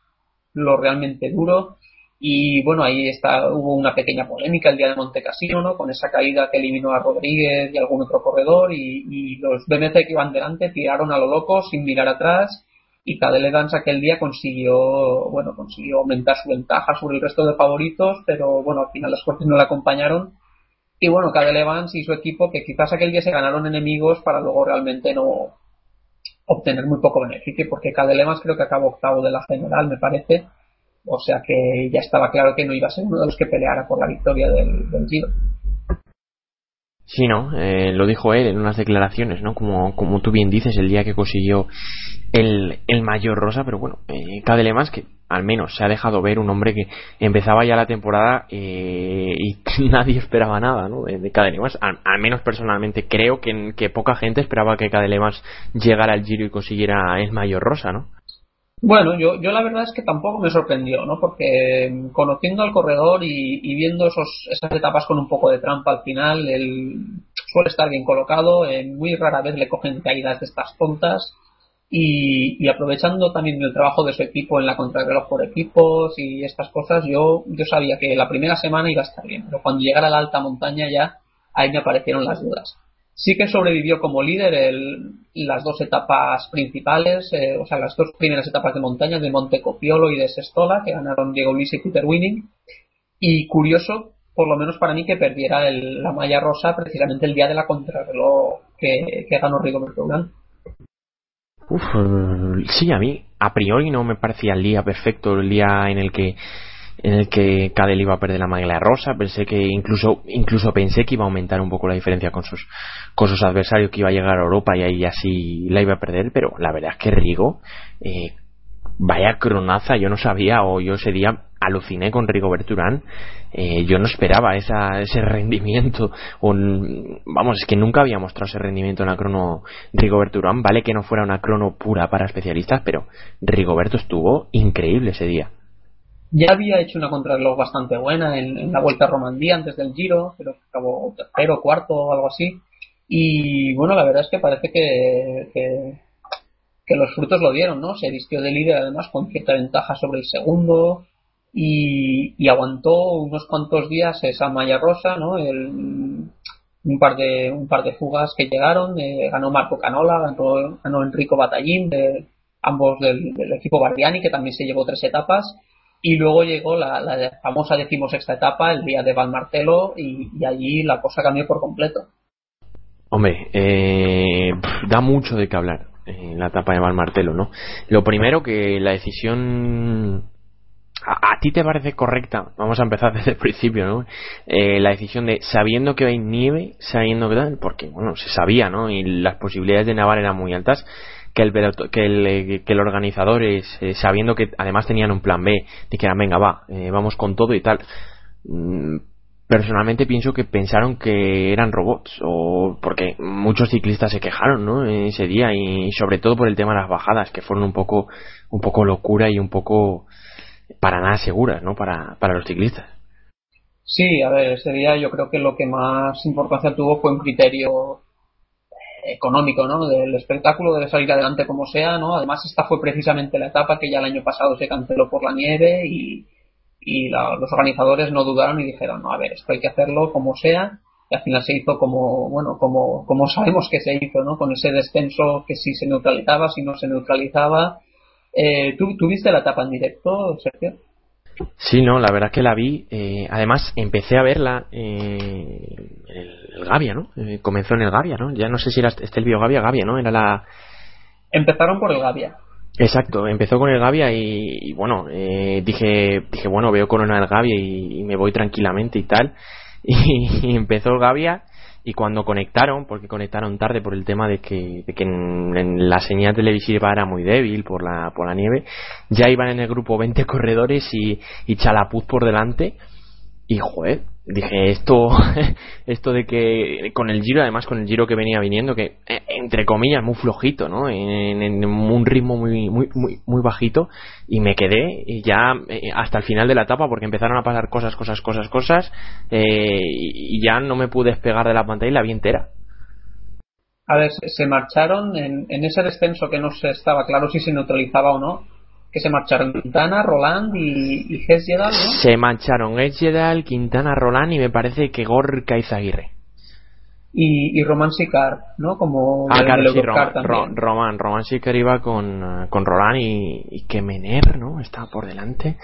lo realmente duro. Y bueno, ahí está, hubo una pequeña polémica el día de Monte Cassino, ¿no? Con esa caída que eliminó a Rodríguez y algún otro corredor y, los BMC que iban delante tiraron a lo loco sin mirar atrás y Cadel Evans aquel día consiguió, bueno, consiguió aumentar su ventaja sobre el resto de favoritos, pero bueno, al final las fuerzas no le acompañaron y bueno, Cadel Evans y su equipo que quizás aquel día se ganaron enemigos para luego realmente no obtener muy poco beneficio, porque Cadel Evans creo que acabó octavo de la general, me parece. O sea que ya estaba claro que no iba a ser uno de los que peleara por la victoria del, del Giro. Sí, ¿no? Eh, lo dijo él en unas declaraciones, ¿no? Como, como tú bien dices, el día que consiguió el, el mayor rosa, pero bueno, eh, que al menos se ha dejado ver un hombre que empezaba ya la temporada eh, y <laughs> nadie esperaba nada, ¿no? De, de al, menos personalmente creo que, poca gente esperaba que Cadelemas llegara al Giro y consiguiera el mayor rosa, ¿no? Bueno, yo, yo la verdad es que tampoco me sorprendió, ¿no? Porque mm, conociendo al corredor y, y viendo esos, esas etapas con un poco de trampa al final, él suele estar bien colocado, eh, muy rara vez le cogen caídas de estas tontas y, y, aprovechando también el trabajo de su equipo en la contrarreloj por equipos y estas cosas, yo, yo sabía que la primera semana iba a estar bien, pero cuando llegara a la alta montaña ya ahí me aparecieron las dudas sí que sobrevivió como líder el, las dos etapas principales, eh, o sea, las dos primeras etapas de montaña de Monte Copiolo y de Sestola, que ganaron Diego Luis y Peter Winning. Y curioso, por lo menos para mí, que perdiera el, la malla rosa precisamente el día de la contrarreloj que, ganó Rigoberto Urán. Uf, sí, a mí a priori no me parecía el día perfecto, el día en el que en el que Cadel iba a perder la maglia rosa, pensé que incluso incluso pensé que iba a aumentar un poco la diferencia con sus con sus adversarios que iba a llegar a Europa y ahí así la iba a perder, pero la verdad es que Rigo eh, vaya cronaza, yo no sabía o yo ese día aluciné con Rigo Berturán, eh, yo no esperaba esa, ese rendimiento, un, vamos, es que nunca había mostrado ese rendimiento en la crono Rigoberto Urán, vale que no fuera una crono pura para especialistas, pero Rigoberto estuvo increíble ese día ya había hecho una contrarreloj bastante buena en, la Vuelta a Romandía antes del Giro, pero acabó tercero, cuarto o algo así. Y bueno, la verdad es que parece que, que, los frutos lo dieron, ¿no? Se vistió de líder además con cierta ventaja sobre el segundo y, y aguantó unos cuantos días esa malla rosa, ¿no? El, un par de un par de fugas que llegaron, eh, ganó Marco Canola, ganó, ganó Enrico Batallín, de, ambos del equipo Bardiani, que también se llevó tres etapas y luego llegó la, la famosa decimosexta etapa, el día de Valmartelo, y, y allí la cosa cambió por completo. Hombre, eh, da mucho de qué hablar en eh, la etapa de Valmartelo, ¿no? Lo primero que la decisión a, ti te parece correcta, vamos a empezar <laughs> desde el principio, ¿no? Eh, la decisión de sabiendo que hay nieve, sabiendo que tal, porque bueno, se sabía, ¿no? Y las posibilidades de nevar eran muy altas que el, que el, eh, que el organizador, es, eh, sabiendo que además tenían un plan B, dijeran, venga, va, eh, vamos con todo y tal. Mm, personalmente pienso que pensaron que eran robots, o porque muchos ciclistas se quejaron, ¿no? Ese día, y sobre todo por el tema de las bajadas, que fueron un poco, un poco locura y un poco para nada seguras, ¿no? Para, para los ciclistas. Sí, a ver, ese día yo creo que lo que más importancia tuvo fue un criterio económico, ¿no? Del espectáculo debe salir adelante como sea, ¿no? Además esta fue precisamente la etapa que ya el año pasado se canceló por la nieve y, y los organizadores no dudaron y dijeron, no, a ver, esto hay que hacerlo como sea y al final se hizo como, bueno, como, como sabemos que se hizo, ¿no? Con ese descenso que si se neutralizaba, si no se neutralizaba. Eh, ¿tú, viste la etapa en directo, Sergio? Sí, no, la verdad que la vi. Eh, además, empecé a verla eh, en el, Gavia, ¿no? Eh, comenzó en el Gavia, ¿no? Ya no sé si era Estelvio Gavia, Gavia, ¿no? Era la. Empezaron por el Gavia. Exacto, empezó con el Gavia y, bueno, dije, dije, bueno, veo Corona del Gavia y, me voy tranquilamente y tal. <laughs> y, empezó el Gavia y cuando conectaron, porque conectaron tarde por el tema de que, de que en, la señal televisiva era muy débil por la, por la nieve, ya iban en el grupo 20 corredores y, y Chalapuz por delante y joder, dije esto <laughs> esto de que con el giro además con el giro que venía viniendo que eh, entre comillas muy flojito no en, un ritmo muy muy muy muy bajito y me quedé ya eh, hasta el final de la etapa porque empezaron a pasar cosas cosas cosas cosas eh, y ya no me pude despegar de la pantalla y la vi entera. A ver se marcharon en, en ese descenso que no se estaba claro si se neutralizaba o no que se marcharon Quintana, Roland y, y ¿no? Se marcharon Hesjedal, Quintana, Roland y me parece que Gorka Izaguirre. Y, y Roman Sicar, ¿no? Como ah, claro, sí, Roman, Roman, Sicar iba con, con Roland y, y que Mener, ¿no? Estaba por delante.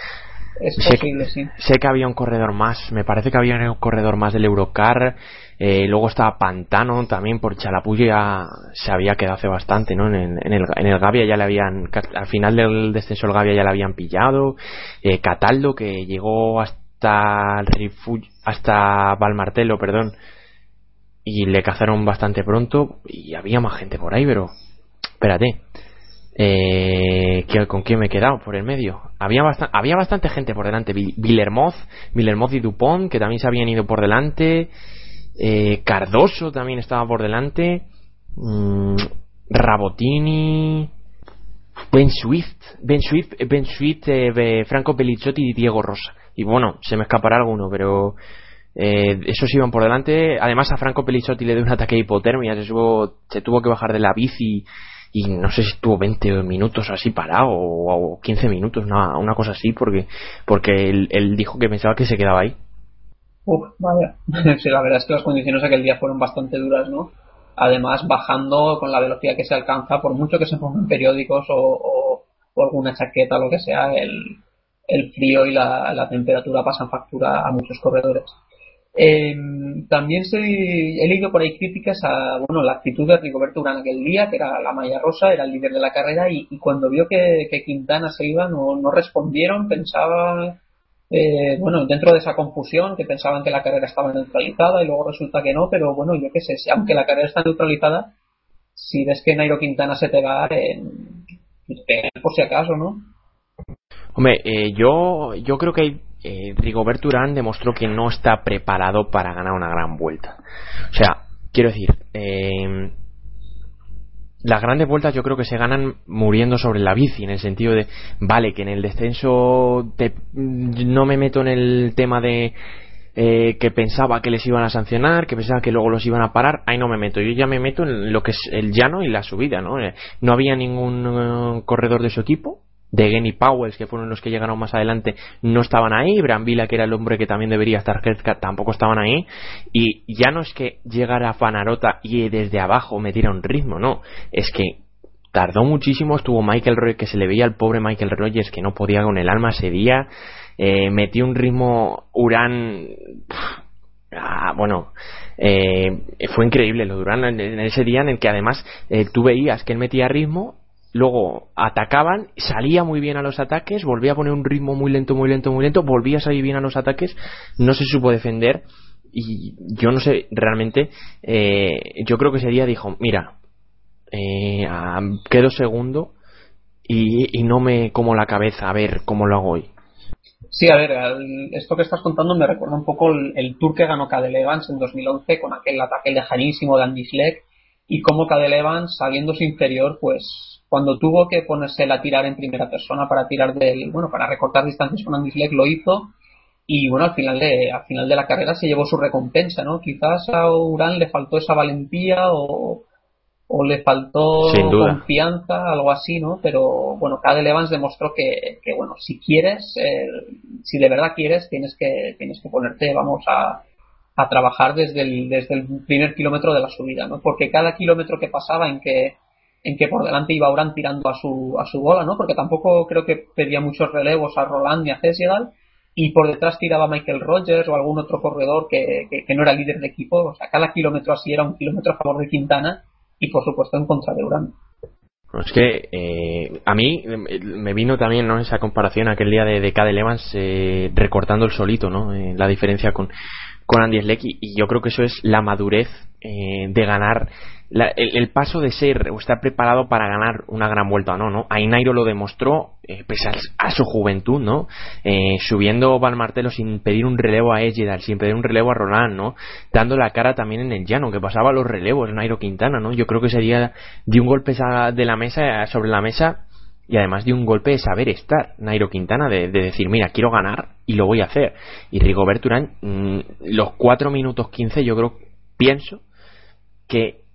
Es posible, sí. Sé que había un corredor más, me parece que había un corredor más del Eurocar eh, luego estaba Pantano también por Chalapuya se había quedado hace bastante, ¿no? En, el, en el Gavia ya le habían, al final del descenso el Gavia ya le habían pillado. Eh, Cataldo que llegó hasta hasta Valmartelo, perdón, y le cazaron bastante pronto y había más gente por ahí, pero espérate. Eh, ¿Con quién me he quedado por el medio? Había, había bastante gente por delante. Villermoz, Villermoz y Dupont, que también se habían ido por delante. Eh, Cardoso también estaba por delante. Mm, Rabotini. Ben Swift. Ben Swift, ben Swift eh, Franco Pelizzotti y Diego Rosa. Y bueno, se me escapará alguno, pero eh, esos iban por delante. Además, a Franco Pelizzotti le dio un ataque de hipotermia. Se, se tuvo que bajar de la bici y no sé si estuvo 20 minutos así parado o, 15 minutos, una cosa así, porque, porque él dijo que pensaba que se quedaba ahí. Uf, vaya. <laughs> sí, la verdad es que las condiciones aquel día fueron bastante duras, ¿no? Además, bajando con la velocidad que se alcanza, por mucho que se pongan periódicos o, o, alguna chaqueta o lo que sea, el, el frío y la, la, temperatura pasan factura a muchos corredores. Eh, también se, he leído por ahí críticas a bueno la actitud de Rigoberto Urán aquel día, que era la malla rosa, era el líder de la carrera, y, y cuando vio que, que, Quintana se iba no, no respondieron, pensaba eh, bueno, dentro de esa confusión, que pensaban que la carrera estaba neutralizada y luego resulta que no, pero bueno, yo qué sé, si, aunque la carrera está neutralizada, si ves que Nairo Quintana se te va, eh, por si acaso, ¿no? Hombre, eh, yo, yo creo que eh, Rigoberto Urán demostró que no está preparado para ganar una gran vuelta. O sea, quiero decir, eh, las grandes vueltas yo creo que se ganan muriendo sobre la bici, en el sentido de, vale, que en el descenso no me meto en el tema de eh, que pensaba que les iban a sancionar, que pensaba que luego los iban a parar, ahí no me meto, yo ya me meto en lo que es el llano y la subida, ¿no? Eh, no había ningún eh, corredor de su equipo, de Genny Powells, que fueron los que llegaron más adelante, no estaban ahí. Brambila, que era el hombre que también debería estar cerca, tampoco estaban ahí. Y ya no es que llegara Fanarota y desde abajo me diera un ritmo, no. Es que tardó muchísimo. Estuvo Michael Rogers, que se le veía al pobre Michael Rogers que no podía con el alma ese día. Eh, metió un ritmo Urán. Ah, bueno, eh, fue increíble lo de Urán en, ese día en el que además eh, tú veías que él metía ritmo luego atacaban, salía muy bien a los ataques, volvía a poner un ritmo muy lento, muy lento, muy lento, volvía a salir bien a los ataques, no se supo defender y yo no sé realmente, eh, yo creo que ese día dijo, mira, eh, quedo segundo y, no me como la cabeza a ver cómo lo hago hoy. Sí, a ver, esto que estás contando me recuerda un poco el, tour que ganó Cadel Evans en 2011 con aquel ataque lejanísimo de Andy Schleck y cómo Cadel Evans, sabiéndose inferior, pues cuando tuvo que ponerse a tirar en primera persona para tirar del, bueno, para recortar distancias con Andy Fleck, lo hizo y bueno, al final de, al final de la carrera se llevó su recompensa, ¿no? Quizás a Urán le faltó esa valentía o, o le faltó confianza, algo así, ¿no? Pero bueno, Cadel Evans demostró que, que bueno, si quieres, eh, si de verdad quieres, tienes que, tienes que ponerte, vamos a, a trabajar desde el, desde el primer kilómetro de la subida, ¿no? Porque cada kilómetro que pasaba en que en que por delante iba Urán tirando a su, a su bola, ¿no? Porque tampoco creo que pedía muchos relevos a Roland ni a Cesiedal y por detrás tiraba Michael Rogers o algún otro corredor que, que, no era líder de equipo. O sea, cada kilómetro así era un kilómetro a favor de Quintana y por supuesto en contra de Urán. Es que eh, a mí me vino también ¿no? esa comparación aquel día de, de Cadel Evans eh, recortando el solito, ¿no? Eh, la diferencia con, con Andy Schleck y, yo creo que eso es la madurez eh, de ganar. El, paso de ser o estar preparado para ganar una gran vuelta no no Ainairo lo demostró eh, pese a, su juventud no eh, subiendo Valmartelo sin pedir un relevo a Egidal sin pedir un relevo a Roland no dando la cara también en el llano que pasaba los relevos Nairo Quintana no yo creo que sería de un golpe de la mesa sobre la mesa y además de un golpe de saber estar Nairo Quintana de, decir mira quiero ganar y lo voy a hacer y Rigobert Urán mm, los 4 minutos 15 yo creo pienso que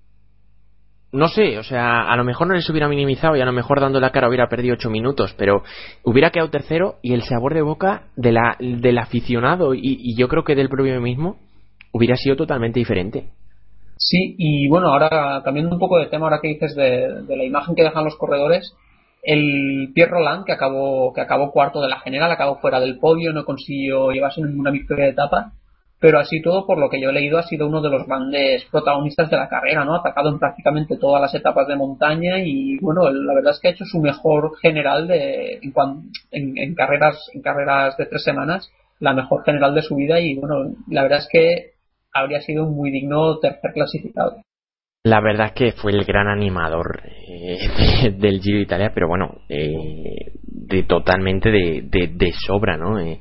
no sé, o sea, a lo mejor no les hubiera minimizado y a lo mejor dando la cara hubiera perdido 8 minutos, pero hubiera quedado tercero y el sabor de boca de la, del aficionado y, yo creo que del propio mismo hubiera sido totalmente diferente. Sí, y bueno, ahora cambiando un poco de tema, ahora que dices de, de la imagen que dejan los corredores, el Pierre Roland, que acabó, que acabó cuarto de la general, acabó fuera del podio, no consiguió llevarse ninguna victoria de etapa, pero así todo, por lo que yo he leído, ha sido uno de los grandes protagonistas de la carrera, ¿no? Atacado en prácticamente todas las etapas de montaña y, bueno, la verdad es que ha hecho su mejor general de, en, en, carreras, en carreras de tres semanas, la mejor general de su vida y, bueno, la verdad es que habría sido un muy digno tercer clasificado. La verdad es que fue el gran animador eh, <laughs> del Giro de Italia, pero bueno, eh, de totalmente de, sobra, ¿no? Eh,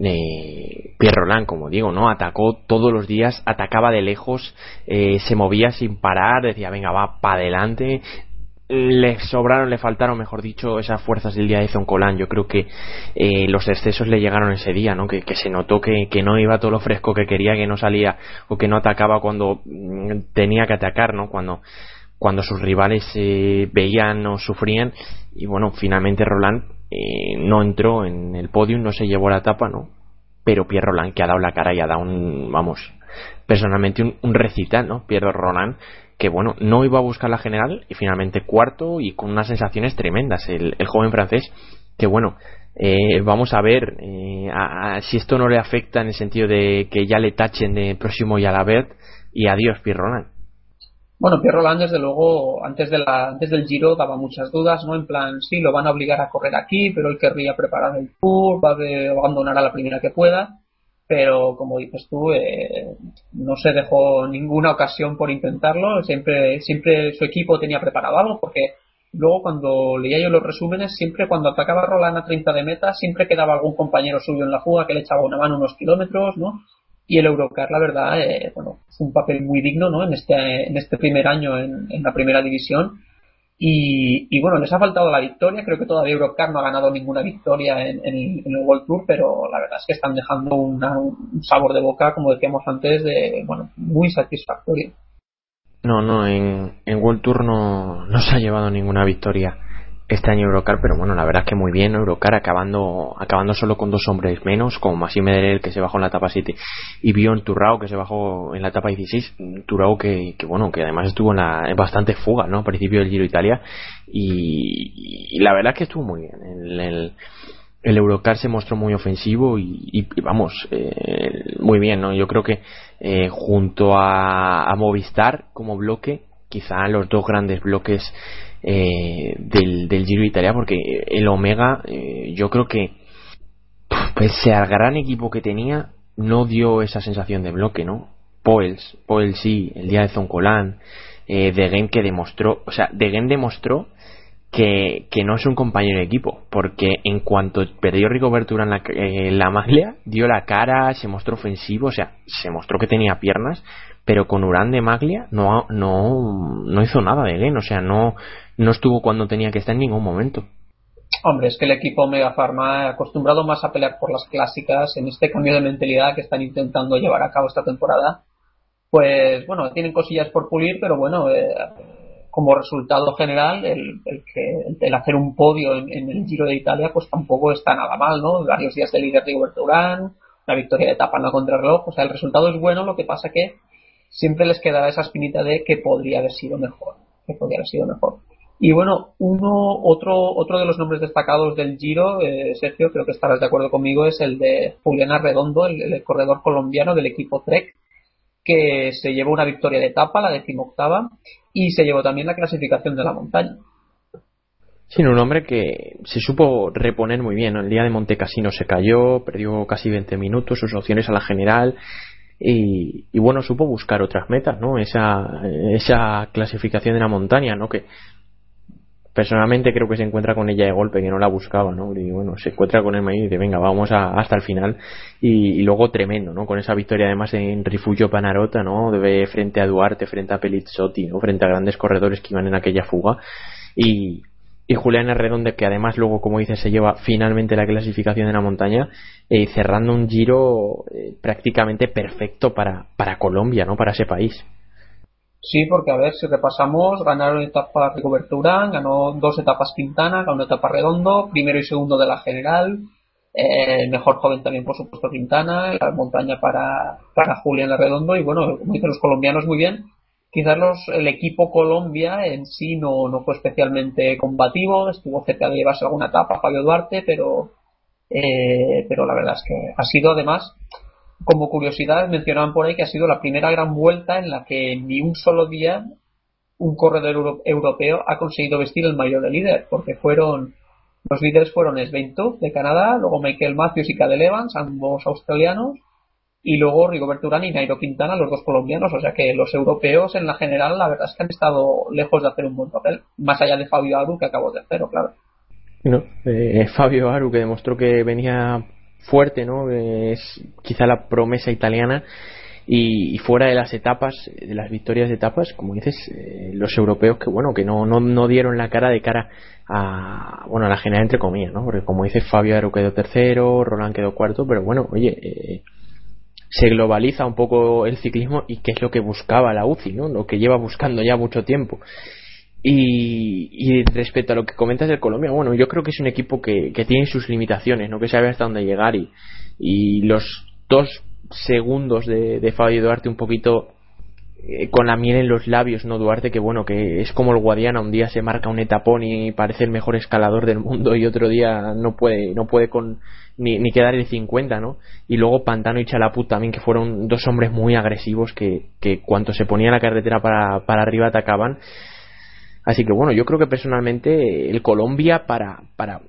eh, Pierre Roland, como digo, ¿no? Atacó todos los días, atacaba de lejos, eh, se movía sin parar, decía, venga, va, para adelante, le sobraron, le faltaron, mejor dicho, esas fuerzas del día de Zoncolan. Yo creo que eh, los excesos le llegaron ese día, ¿no? Que, se notó que, no iba todo lo fresco que quería, que no salía o que no atacaba cuando mm, tenía que atacar, ¿no? Cuando, cuando sus rivales eh, veían o sufrían. Y bueno, finalmente Roland eh, no entró en el podium, no se llevó la etapa, ¿no? Pero Pierre Roland, que ha dado la cara y ha dado un, vamos, personalmente un, un recital, ¿no? Pierre Roland que bueno, no iba a buscar la general y finalmente cuarto y con unas sensaciones tremendas. El, joven francés, que bueno, eh, vamos a ver eh, si esto no le afecta en el sentido de que ya le tachen de próximo Jalabert y adiós Pierre Roland. Bueno, Pierre Roland, desde luego, antes, de la, antes del Giro daba muchas dudas, ¿no? En plan, sí, lo van a obligar a correr aquí, pero él querría preparar el Tour, va a abandonar a la primera que pueda pero como dices tú, eh, no se dejó ninguna ocasión por intentarlo, siempre, siempre su equipo tenía preparado algo, porque luego cuando leía yo los resúmenes, siempre cuando atacaba Roland a 30 de meta, siempre quedaba algún compañero suyo en la fuga que le echaba una mano unos kilómetros, ¿no? Y el Eurocar, la verdad, eh, bueno, fue un papel muy digno, ¿no? En este, en este primer año en, en la primera división y, bueno, les ha faltado la victoria. Creo que todavía Eurocar no ha ganado ninguna victoria en, el World Tour, pero la verdad es que están dejando un sabor de boca, como decíamos antes, de bueno, muy satisfactorio. No, no, en, en World Tour no, no se ha llevado ninguna victoria este año Eurocar, pero bueno, la verdad es que muy bien Eurocar acabando acabando solo con dos hombres menos, como Massim Mederer que se bajó en la etapa 7 y Bion Turrao que se bajó en la etapa 16, Turrao que, que bueno, que además estuvo en, la, bastante fuga, ¿no? Al principio del Giro Italia y, la verdad es que estuvo muy bien. El, el, el Eurocar se mostró muy ofensivo y, vamos, eh, muy bien, ¿no? Yo creo que eh, junto a, a Movistar como bloque, quizá los dos grandes bloques eh, del, del Giro Italia porque el Omega eh, yo creo que pese al gran equipo que tenía no dio esa sensación de bloque no Poels Poels sí el día de Zoncolan eh, Degen que demostró o sea Degen demostró que, que, no es un compañero de equipo, porque en cuanto perdió Rigobertura en la, eh, la maglia, dio la cara, se mostró ofensivo, o sea, se mostró que tenía piernas, pero con Urán de maglia no, no, no hizo nada de o sea, no, no estuvo cuando tenía que estar en ningún momento. Hombre, es que el equipo Mega Pharma acostumbrado más a pelear por las clásicas en este cambio de mentalidad que están intentando llevar a cabo esta temporada, pues bueno, tienen cosillas por pulir, pero bueno, eh, como resultado general, el, que, el hacer un podio en, el Giro de Italia, pues tampoco está nada mal, ¿no? Varios días de líder de Urán, una victoria de etapa en la contrarreloj, o sea, el resultado es bueno, lo que pasa que siempre les quedará esa espinita de que podría haber sido mejor, que podría haber sido mejor. Y bueno, uno, otro, otro de los nombres destacados del Giro, eh, Sergio, creo que estarás de acuerdo conmigo, es el de Juliana Redondo, el corredor colombiano del equipo Trek, que se llevó una victoria de etapa, la decimoctava, y se llevó también la clasificación de la montaña. Sí, un hombre que se supo reponer muy bien. El día de Montecasino se cayó, perdió casi 20 minutos, sus opciones a la general y, y, bueno, supo buscar otras metas, ¿no? Esa, esa clasificación de la montaña, ¿no? Que personalmente creo que se encuentra con ella de golpe, que no la buscaba, ¿no? Y bueno, se encuentra con él y dice, venga, vamos hasta el final. Y, luego tremendo, ¿no? Con esa victoria además en Rifugio Panarota, ¿no? De, frente a Duarte, frente a Pelizzotti, ¿no? Frente a grandes corredores que iban en aquella fuga. Y, y Julián Redonde, que además luego, como dice, se lleva finalmente la clasificación de la montaña, eh, cerrando un giro eh, prácticamente perfecto para, para Colombia, ¿no? Para ese país. Sí, porque a ver, si repasamos, ganaron etapa de cobertura, ganó dos etapas Quintana, ganó etapa Redondo, primero y segundo de la general, eh, mejor joven también por supuesto Quintana, la montaña para, para Julián Redondo y bueno, como dicen los colombianos muy bien, quizás los, el equipo Colombia en sí no, no fue especialmente combativo, estuvo cerca de llevarse alguna etapa Fabio Duarte, pero, eh, pero la verdad es que ha sido además como curiosidad, mencionaban por ahí que ha sido la primera gran vuelta en la que ni un solo día un corredor europeo ha conseguido vestir el mayor de líder, porque fueron los líderes fueron Svein de Canadá, luego Michael Matthews y Cadel Evans, ambos australianos, y luego Rigoberto Urán y Nairo Quintana, los dos colombianos, o sea que los europeos en la general la verdad es que han estado lejos de hacer un buen papel, más allá de Fabio Aru que acabó tercero, claro. No, eh, Fabio Aru que demostró que venía fuerte, ¿no? Es quizá la promesa italiana. Y, fuera de las etapas, de las victorias de etapas, como dices, eh, los europeos que bueno, que no, no, no, dieron la cara de cara a, bueno, a la general entre comillas, ¿no? Porque como dices, Fabio Aero quedó tercero, Roland quedó cuarto, pero bueno, oye, eh, se globaliza un poco el ciclismo y qué es lo que buscaba la UCI, ¿no? Lo que lleva buscando ya mucho tiempo. Y, respecto a lo que comentas del Colombia, bueno, yo creo que es un equipo que, tiene sus limitaciones, ¿no? Que sabe hasta dónde llegar y, y los dos segundos de, de Fabio Duarte un poquito eh, con la miel en los labios, ¿no? Duarte, que bueno, que es como el Guadiana, un día se marca un etapón y parece el mejor escalador del mundo y otro día no puede, no puede con, ni, ni quedar el 50, ¿no? Y luego Pantano y Chalaput también, que fueron dos hombres muy agresivos que, que cuando se ponía la carretera para, para arriba atacaban Así que bueno, yo creo que personalmente el Colombia para, para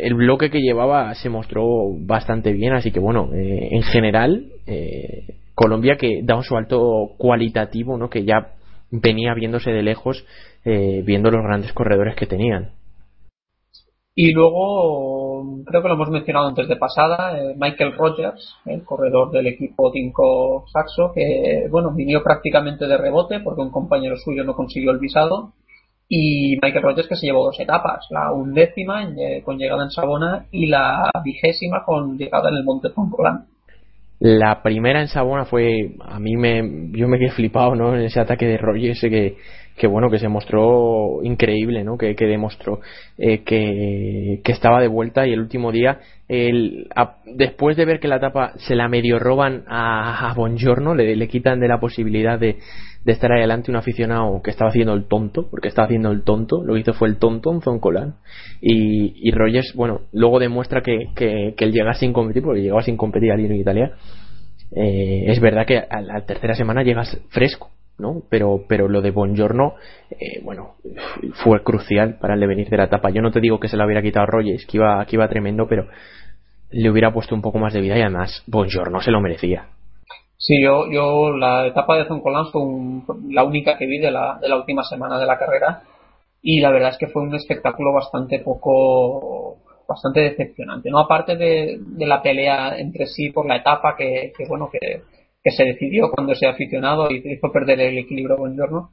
el bloque que llevaba se mostró bastante bien, así que bueno, eh, en general eh, Colombia que da un salto cualitativo, ¿no? Que ya venía viéndose de lejos eh, viendo los grandes corredores que tenían. Y luego, creo que lo hemos mencionado antes de pasada, Michael Rogers, el corredor del equipo Tinko Saxo, que bueno, vino prácticamente de rebote porque un compañero suyo no consiguió el visado y Michael Rogers que se llevó dos etapas, la undécima con llegada en Sabona y la vigésima con llegada en el Monte Foncolán. La primera en Sabona fue, a mí me, yo me quedé flipado, ¿no? En ese ataque de Rogers que, que bueno, que se mostró increíble, ¿no? Que, que demostró eh, que, que, estaba de vuelta y el último día, el, después de ver que la etapa se la medio roban a, a Bongiorno, le, le quitan de la posibilidad de, de estar ahí adelante un aficionado que estaba haciendo el tonto, porque estaba haciendo el tonto, lo que hizo fue el tonto en Zoncolan. Y, y Rogers, bueno, luego demuestra que, que, él llega sin competir, porque llegaba sin competir al en Italia. Eh, es verdad que a la tercera semana llegas fresco, ¿no? Pero, pero lo de Bongiorno, eh, bueno, fue crucial para el devenir de la etapa. Yo no te digo que se la hubiera quitado a Rogers, que iba, que iba tremendo, pero le hubiera puesto un poco más de vida y además Bongiorno se lo merecía. Sí, yo, yo la etapa de Zoncolan fue la única que vi de la, de la última semana de la carrera y la verdad es que fue un espectáculo bastante poco bastante decepcionante no aparte de, de la pelea entre sí por la etapa que, que bueno que, que, se decidió cuando se aficionado y hizo perder el equilibrio Buongiorno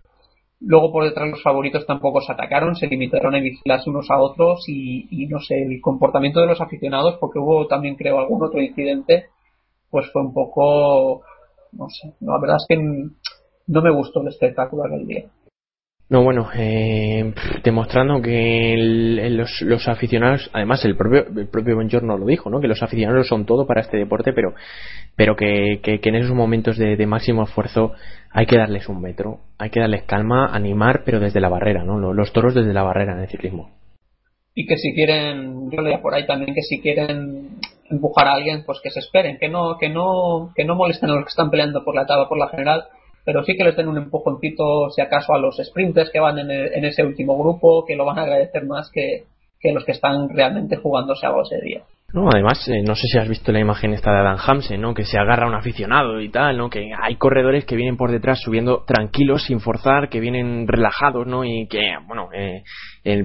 luego por detrás los favoritos tampoco se atacaron se limitaron a vigilarse unos a otros y, y no sé el comportamiento de los aficionados porque hubo también creo algún otro incidente pues fue un poco no sé, la verdad es que no me gustó el espectáculo aquel día. No, bueno, eh, demostrando que los, los, aficionados, además el propio, el propio lo dijo, ¿no? Que los aficionados son todo para este deporte, pero, pero que, que, en esos momentos de, máximo esfuerzo hay que darles un metro, hay que darles calma, animar, pero desde la barrera, ¿no? Los, toros desde la barrera en el ciclismo. Y que si quieren, yo leía por ahí también que si quieren empujar a alguien, pues que se esperen, que no, que no, que no molesten a los que están peleando por la etapa, por la general, pero sí que les den un empujoncito, si acaso, a los sprinters que van en, ese último grupo, que lo van a agradecer más que, que los que están realmente jugándose algo ese día. No, además, eh, no sé si has visto la imagen esta de Adam Hamsen, ¿no? Que se agarra a un aficionado y tal, ¿no? Que hay corredores que vienen por detrás subiendo tranquilos, sin forzar, que vienen relajados, ¿no? Y que, bueno, eh,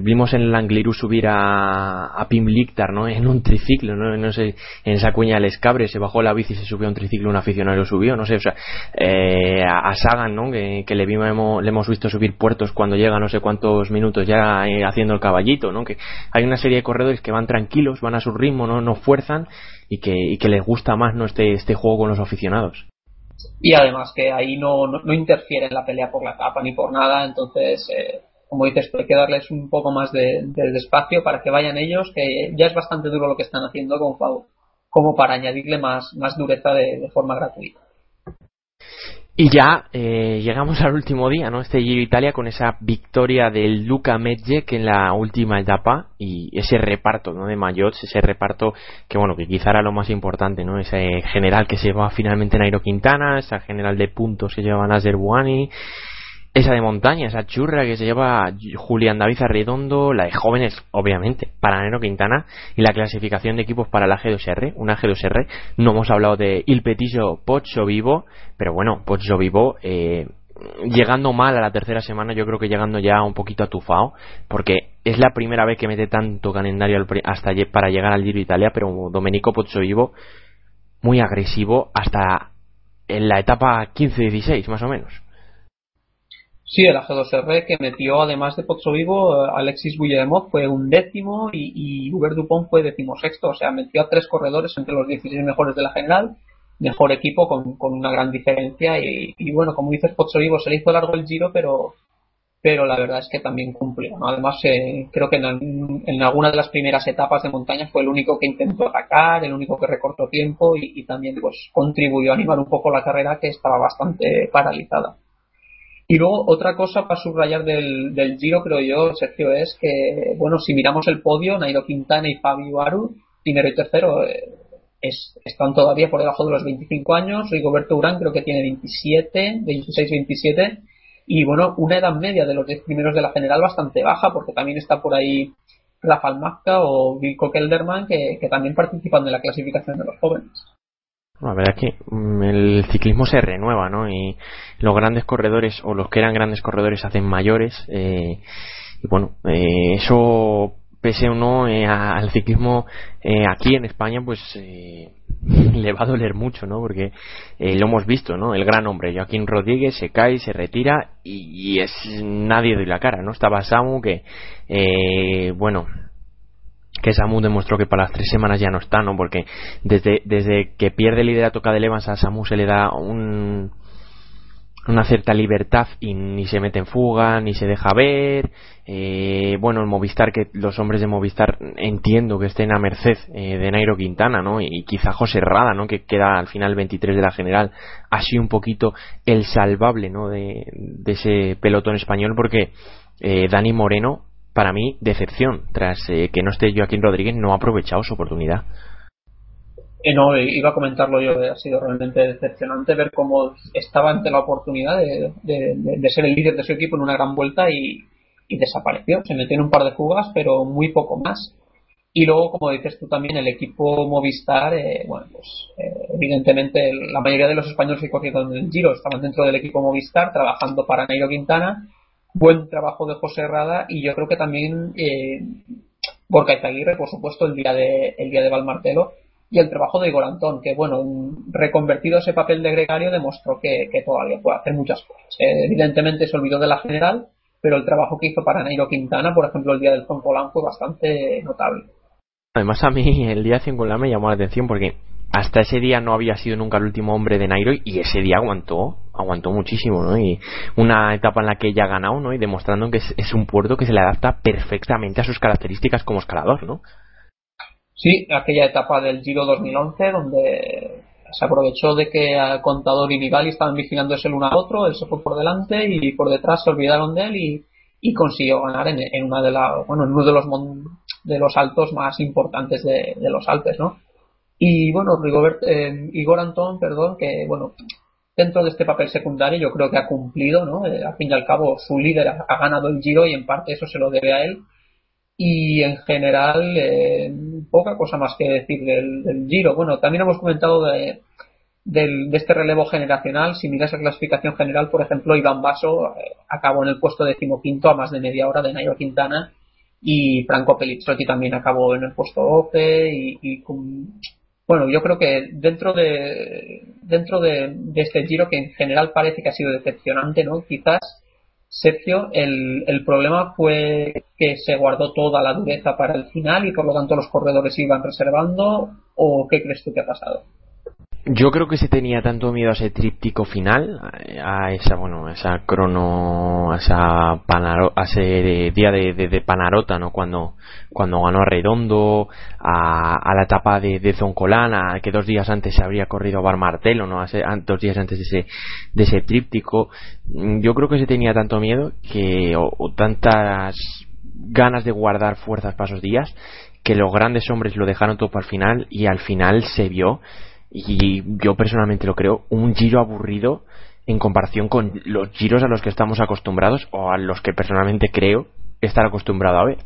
vimos en el subir a, a Pim Lictar, ¿no? <laughs> En un triciclo, ¿no? No sé, en esa cuña del Escabre se bajó la bici y se subió a un triciclo, un aficionado lo subió, no sé, o sea, eh, a, Sagan, ¿no? Que, le vimos, le hemos visto subir puertos cuando llega no sé cuántos minutos ya eh, haciendo el caballito, ¿no? Que hay una serie de corredores que van tranquilos, van a su ritmo, ¿no? No fuerzan y que, y que les gusta más, ¿no? Este, este juego con los aficionados y además que ahí no, no, interfiere en la pelea por la capa ni por nada, entonces eh, como dices, hay que darles un poco más de, espacio para que vayan ellos, que ya es bastante duro lo que están haciendo como, como para añadirle más, más dureza de, forma gratuita. Y ya eh, llegamos al último día, ¿no? Este Giro Italia con esa victoria del Luca Medjek en la última etapa y ese reparto, ¿no? De Mayotte, ese reparto que, bueno, que quizá era lo más importante, ¿no? Ese general que se llevaba finalmente Nairo Quintana, esa general de puntos que llevaba Nasser Buani, esa de montaña, esa churra que se lleva Julián David Arredondo, la de jóvenes, obviamente, para Nero Quintana, y la clasificación de equipos para la G2R, una G2R. No hemos hablado de Il Petillo Pocho Vivo, pero bueno, Pocho Vivo, eh, llegando mal a la tercera semana, yo creo que llegando ya un poquito atufado, porque es la primera vez que mete tanto calendario hasta para llegar al Giro Italia, pero Domenico Pocho Vivo, muy agresivo hasta en la etapa 15-16, más o menos. Sí, el AG2R que metió además de Pozzo Vivo, eh, Alexis Guillemot fue un décimo y, y Hubert Dupont fue decimosexto, o sea, metió a tres corredores entre los 16 mejores de la general, mejor equipo con, con una gran diferencia y, bueno, como dices, Pozzo Vivo se le hizo largo el giro, pero pero la verdad es que también cumplió. Además, eh, creo que en, en, alguna de las primeras etapas de montaña fue el único que intentó atacar, el único que recortó tiempo y, y también pues contribuyó a animar un poco la carrera que estaba bastante paralizada. Y luego otra cosa para subrayar del, del Giro, creo yo, Sergio, es que, bueno, si miramos el podio, Nairo Quintana y Fabio Aru, primero y tercero, eh, es, están todavía por debajo de los 25 años. Rigoberto Urán creo que tiene 27, 26, 27. Y bueno, una edad media de los 10 primeros de la general bastante baja, porque también está por ahí Rafael Mazca o Vilko Kelderman, que, que también participan de la clasificación de los jóvenes. La verdad es que mm, el ciclismo se renueva, ¿no? Y los grandes corredores o los que eran grandes corredores hacen mayores. Eh, y bueno, eh, eso pese o no eh, al ciclismo aquí en España, pues <laughs> le va a doler mucho, ¿no? Porque lo hemos visto, ¿no? El gran hombre, Joaquín Rodríguez, se cae, se retira y, y es nadie de la cara, ¿no? Estaba Samu que, bueno, que Samu demostró que para las tres semanas ya no está, ¿no? Porque desde, desde que pierde el liderato de Evans a Samu se le da un, una cierta libertad y ni se mete en fuga, ni se deja ver. Eh, bueno, el Movistar, que los hombres de Movistar entiendo que estén a merced eh, de Nairo Quintana, ¿no? Y, quizá José Rada, ¿no? Que queda al final 23 de la general, así un poquito el salvable, ¿no? De, de ese pelotón español, porque eh, Dani Moreno para mí, decepción. Tras eh, que no esté Joaquín Rodríguez, no ha aprovechado su oportunidad. Eh, no, iba a comentarlo yo, ha sido realmente decepcionante ver cómo estaba ante la oportunidad de, ser el líder de su equipo en una gran vuelta y, desapareció. Se metió en un par de fugas, pero muy poco más. Y luego, como dices tú también, el equipo Movistar, eh, bueno, pues evidentemente la mayoría de los españoles que corrieron el Giro estaban dentro del equipo Movistar trabajando para Nairo Quintana buen trabajo de José Rada y yo creo que también eh, Borca Izaguirre, por supuesto, el día de, el día de Valmartelo y el trabajo de Igor Antón, que bueno, reconvertido ese papel de gregario demostró que, todavía puede hacer muchas cosas. Eh, evidentemente se olvidó de la general, pero el trabajo que hizo para Nairo Quintana, por ejemplo, el día del Zompolán fue bastante notable. Además a mí el día de Cincolán me llamó la atención porque hasta ese día no había sido nunca el último hombre de Nairo y ese día aguantó, aguantó muchísimo, ¿no? Y una etapa en la que ella ha ganado, ¿no? Y demostrando que es, un puerto que se le adapta perfectamente a sus características como escalador, ¿no? Sí, aquella etapa del Giro 2011 donde se aprovechó de que Contador y Vigali estaban vigilándose el uno al otro, él se fue por delante y por detrás se olvidaron de él y, y consiguió ganar en, en, una de la, bueno, en uno de los, de los altos más importantes de, de los Alpes, ¿no? Y bueno, Rigobert, eh, Igor Antón, perdón, que bueno, dentro de este papel secundario yo creo que ha cumplido, ¿no? Eh, al fin y al cabo su líder ha, ganado el Giro y en parte eso se lo debe a él. Y en general, eh, poca cosa más que decir del, Giro. Bueno, también hemos comentado de, de este relevo generacional. Si miras la clasificación general, por ejemplo, Iván Basso acabó en el puesto decimoquinto a más de media hora de Nairo Quintana y Franco Pellizotti también acabó en el puesto 12 y, bueno, yo creo que dentro de dentro de, este giro que en general parece que ha sido decepcionante, ¿no? Quizás Sergio, el, el problema fue que se guardó toda la dureza para el final y por lo tanto los corredores iban reservando o qué crees tú que ha pasado? Yo creo que se tenía tanto miedo a ese tríptico final, a esa, bueno, esa crono, a esa a ese día de, Panarota, ¿no? Cuando, cuando ganó a Redondo, a, la etapa de, de Zoncolana, que dos días antes se habría corrido a Bar Martelo, ¿no? Dos días antes de ese, de ese tríptico. Yo creo que se tenía tanto miedo que, o, tantas ganas de guardar fuerzas para esos días, que los grandes hombres lo dejaron todo para el final y al final se vio y yo personalmente lo creo, un giro aburrido en comparación con los giros a los que estamos acostumbrados o a los que personalmente creo estar acostumbrado a ver.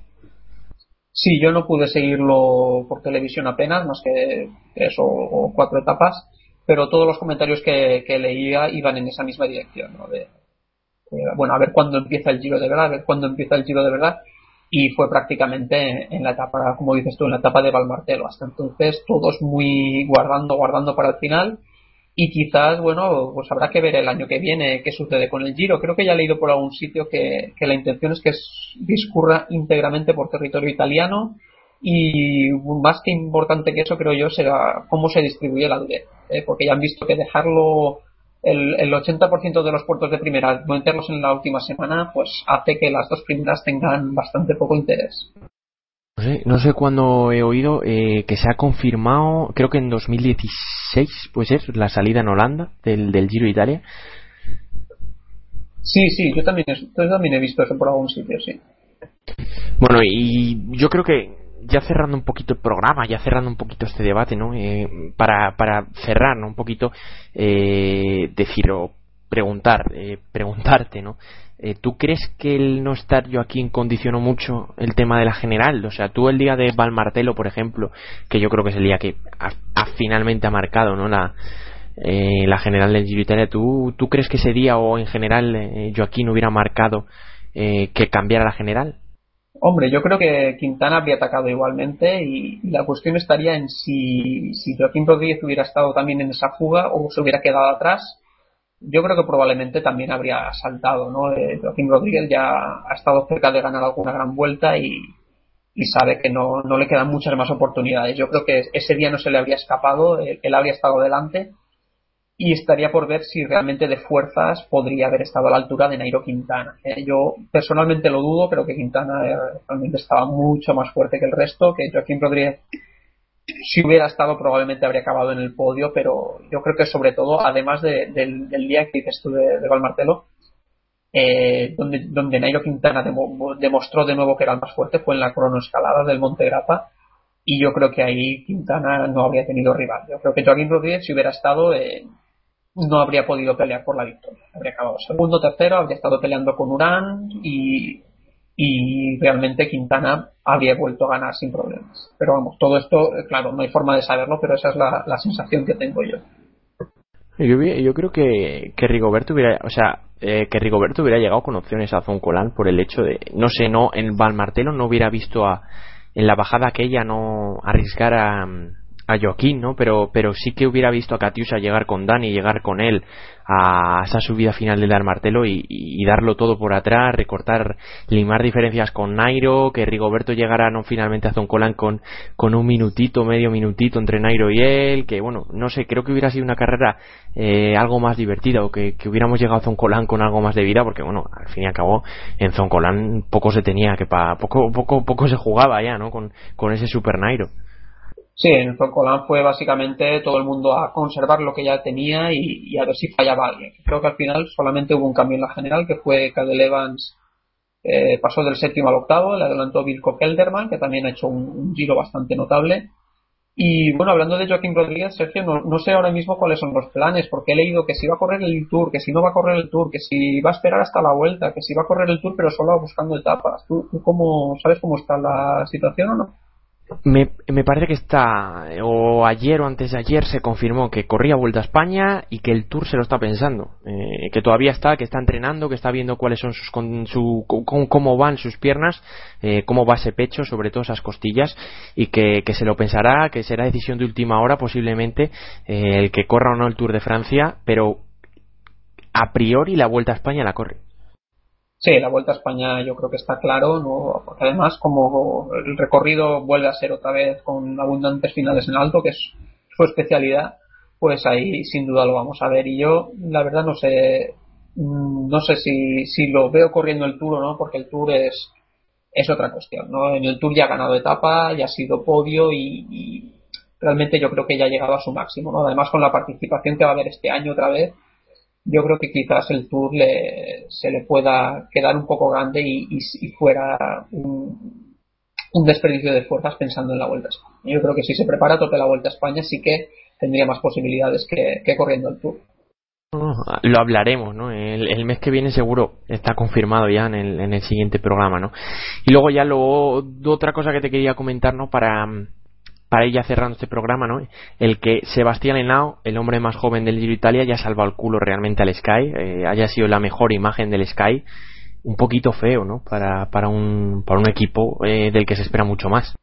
Sí, yo no pude seguirlo por televisión apenas, más que tres o, cuatro etapas, pero todos los comentarios que, leía iban en esa misma dirección, ¿no? De, bueno, a ver cuándo empieza el giro de verdad, a ver cuándo empieza el giro de verdad, y fue prácticamente en la etapa, como dices tú, en la etapa de Valmartelo. Hasta entonces todos muy guardando, guardando para el final y quizás, bueno, pues habrá que ver el año que viene qué sucede con el Giro. Creo que ya he leído por algún sitio que, la intención es que discurra íntegramente por territorio italiano y más que importante que eso creo yo será cómo se distribuye la dureza, ¿eh? porque ya han visto que dejarlo el, el 80% de los puertos de primera, meterlos en la última semana, pues hace que las dos primeras tengan bastante poco interés. No sé, no sé cuándo he oído eh, que se ha confirmado, creo que en 2016, puede ser, la salida en Holanda del, del Giro Italia. Sí, sí, yo también, yo también he visto eso por algún sitio, sí. Bueno, y yo creo que ya cerrando un poquito el programa, ya cerrando un poquito este debate, ¿no? Eh, para, para cerrar, ¿no? Un poquito, eh, decir o preguntar, eh, preguntarte, ¿no? Eh, ¿Tú crees que el no estar yo aquí condicionó mucho el tema de la general? O sea, tú el día de Valmartelo, por ejemplo, que yo creo que es el día que ha, finalmente ha marcado, ¿no? La, eh, la general Giro Italia, ¿tú, ¿tú crees que ese día o en general eh, Joaquín hubiera marcado que cambiara la general? Hombre, yo creo que Quintana habría atacado igualmente y, la cuestión estaría en si, si Joaquín Rodríguez hubiera estado también en esa fuga o se hubiera quedado atrás. Yo creo que probablemente también habría saltado, ¿no? Eh, Joaquín Rodríguez ya ha estado cerca de ganar alguna gran vuelta y, sabe que no, no, le quedan muchas más oportunidades. Yo creo que ese día no se le habría escapado, él habría estado delante y estaría por ver si realmente de fuerzas podría haber estado a la altura de Nairo Quintana. Eh, yo personalmente lo dudo, creo que Quintana eh, realmente estaba mucho más fuerte que el resto, que Joaquín Rodríguez si hubiera estado probablemente habría acabado en el podio, pero yo creo que sobre todo, además del, día que dices tú de, de Valmartelo, eh, donde, donde Nairo Quintana demostró de nuevo que era el más fuerte fue en la cronoescalada del Monte Grappa y yo creo que ahí Quintana no habría tenido rival. Yo creo que Joaquín Rodríguez si hubiera estado no habría podido pelear por la victoria. Habría acabado segundo, tercero, habría estado peleando con Urán y, y realmente Quintana habría vuelto a ganar sin problemas. Pero vamos, todo esto, eh, claro, no hay forma de saberlo, pero esa es la, la sensación que tengo yo. Yo, yo creo que, que Rigoberto hubiera, o sea, eh, que Rigoberto hubiera llegado con opciones a Zoncolán por el hecho de, no sé, no, en Valmartelo no hubiera visto a, en la bajada aquella no arriesgar a, a Joaquín, ¿no? Pero, pero sí que hubiera visto a Catiusa llegar con Dani, llegar con él a esa subida final del dar martelo y, y, darlo todo por atrás, recortar, limar diferencias con Nairo, que Rigoberto llegara no finalmente a Zoncolan con, con un minutito, medio minutito entre Nairo y él, que bueno, no sé, creo que hubiera sido una carrera eh, algo más divertida o que, que, hubiéramos llegado a Zoncolan con algo más de vida, porque bueno, al fin y al cabo en Zoncolan poco se tenía que pa, poco, poco, poco se jugaba ya, ¿no? Con, con ese Super Nairo. Sí, en Zoncolan fue básicamente todo el mundo a conservar lo que ya tenía y, a ver si fallaba alguien. Creo que al final solamente hubo un cambio en la general, que fue Cadel Evans eh, pasó del séptimo al octavo, le adelantó Vilko Kelderman, que también ha hecho un, un, giro bastante notable. Y bueno, hablando de Joaquín Rodríguez, Sergio, no, no, sé ahora mismo cuáles son los planes, porque he leído que si va a correr el Tour, que si no va a correr el Tour, que si va a esperar hasta la vuelta, que si va a correr el Tour pero solo buscando etapas. ¿Tú, tú cómo, sabes cómo está la situación o no? Me, me, parece que está, o ayer o antes de ayer se confirmó que corría Vuelta a España y que el Tour se lo está pensando, eh, que todavía está, que está entrenando, que está viendo cuáles son sus, con, su, cómo van sus piernas, eh, cómo va ese pecho, sobre todo esas costillas, y que, que, se lo pensará, que será decisión de última hora posiblemente eh, el que corra o no el Tour de Francia, pero a priori la Vuelta a España la corre. Sí, la Vuelta a España yo creo que está claro, ¿no? además como el recorrido vuelve a ser otra vez con abundantes finales en alto, que es su especialidad, pues ahí sin duda lo vamos a ver. Y yo, la verdad, no sé, no sé si, lo veo corriendo el Tour o no, porque el Tour es, es otra cuestión, ¿no? En el Tour ya ha ganado etapa, ya ha sido podio y, realmente yo creo que ya ha llegado a su máximo. Además con la participación que va a haber este año otra vez, yo creo que quizás el tour le, se le pueda quedar un poco grande y, y, fuera un, un, desperdicio de fuerzas pensando en la Vuelta a España. Yo creo que si se prepara a tope la Vuelta a España sí que tendría más posibilidades que, que corriendo el tour. Lo hablaremos, ¿no? El, el, mes que viene seguro está confirmado ya en el, en el siguiente programa, ¿no? Y luego ya lo, otra cosa que te quería comentar, ¿no? Para, para ir ya cerrando este programa, ¿no? El que Sebastián Henao, el hombre más joven del Giro Italia, ya salva el culo realmente al Sky, eh, haya sido la mejor imagen del Sky, un poquito feo, ¿no? Para, para, un, para un equipo eh, del que se espera mucho más.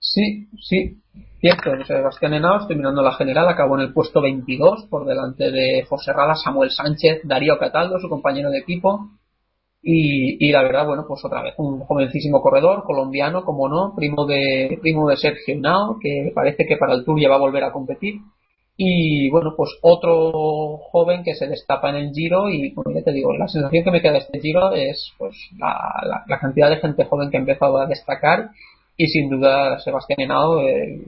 Sí, sí, cierto. Sebastián Henao, estoy mirando la general, acabó en el puesto 22 por delante de José Rada, Samuel Sánchez, Darío Cataldo, su compañero de equipo, y, y, la verdad, bueno, pues otra vez, un jovencísimo corredor colombiano, como no, primo de, primo de Sergio Nao, que parece que para el Tour ya va a volver a competir. Y bueno, pues otro joven que se destapa en el Giro y, bueno, ya te digo, la sensación que me queda de este Giro es pues la, la, cantidad de gente joven que ha empezado a destacar y sin duda Sebastián Henao, eh,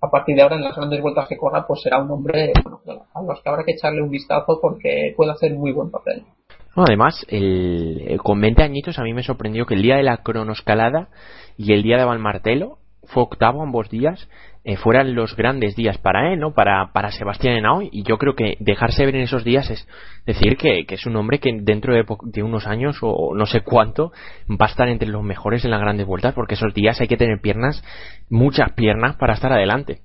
a partir de ahora en las grandes vueltas que corra, pues será un hombre bueno, a los que habrá que echarle un vistazo porque puede hacer muy buen papel. No, además, el, con 20 añitos a mí me sorprendió que el día de la cronoscalada y el día de Valmartelo fue octavo ambos días, eh, fueran los grandes días para él, ¿no? Para, para Sebastián Henao y yo creo que dejarse ver en esos días es decir que, que es un hombre que dentro de, de, unos años o no sé cuánto va a estar entre los mejores en las grandes vueltas porque esos días hay que tener piernas, muchas piernas para estar adelante.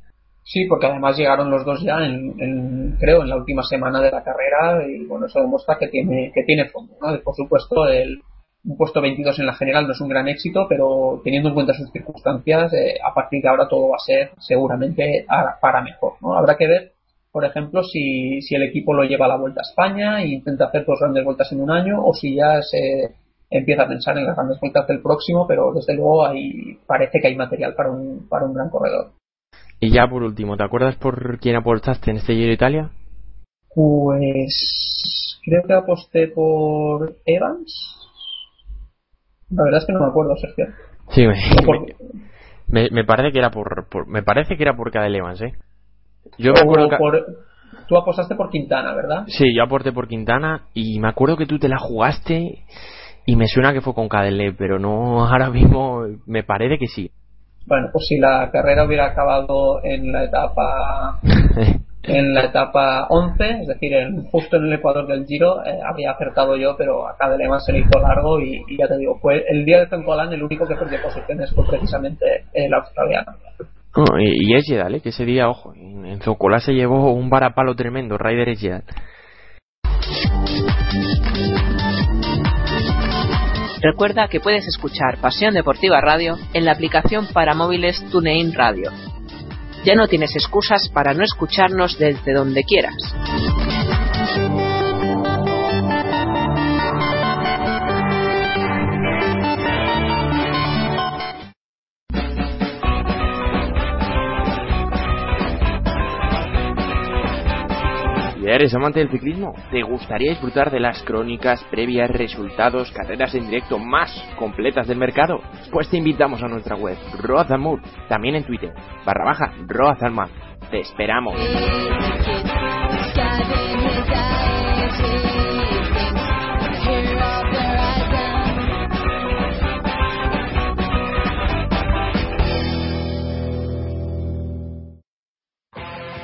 Sí, porque además llegaron los dos ya en, creo, en la última semana de la carrera y bueno, eso demuestra que tiene, que tiene fondo, ¿no? Por supuesto, el un puesto 22 en la general no es un gran éxito, pero teniendo en cuenta sus circunstancias, eh, a partir de ahora todo va a ser seguramente para mejor, ¿no? Habrá que ver, por ejemplo, si, si el equipo lo lleva a la Vuelta a España e intenta hacer dos grandes vueltas en un año o si ya se empieza a pensar en las grandes vueltas del próximo, pero desde luego ahí parece que hay material para un, para un gran corredor. Y ya por último, ¿te acuerdas por quién apostaste en este Giro Italia? Pues creo que aposté por Evans. La verdad es que no me acuerdo, Sergio. Sí, me, por... me, me, parece que era por, por, me parece que era por Cadel Evans, ¿eh? Yo me acuerdo que... por, tú apostaste por Quintana, ¿verdad? Sí, yo aporté por Quintana y me acuerdo que tú te la jugaste y me suena que fue con Cadele, pero no ahora mismo me parece que sí. Bueno, pues si la carrera hubiera acabado en la etapa <laughs> en la etapa 11, es decir, en, justo en el ecuador del Giro, eh, habría acertado yo, pero acá de Lema se le hizo largo y, y, ya te digo, fue el día de Zencolan el único que perdió posiciones fue precisamente el australiano. Oh, y, y Ejedal, ¿eh? que ese día, ojo, en, en Zocolá se llevó un varapalo tremendo, Ryder Ejedal. Recuerda que puedes escuchar Pasión Deportiva Radio en la aplicación para móviles TuneIn Radio. Ya no tienes excusas para no escucharnos desde donde quieras. Eres amante del ciclismo, ¿te gustaría disfrutar de las crónicas, previas, resultados, carreras en directo más completas del mercado? Pues te invitamos a nuestra web, Road también en Twitter, barra baja Road Te esperamos.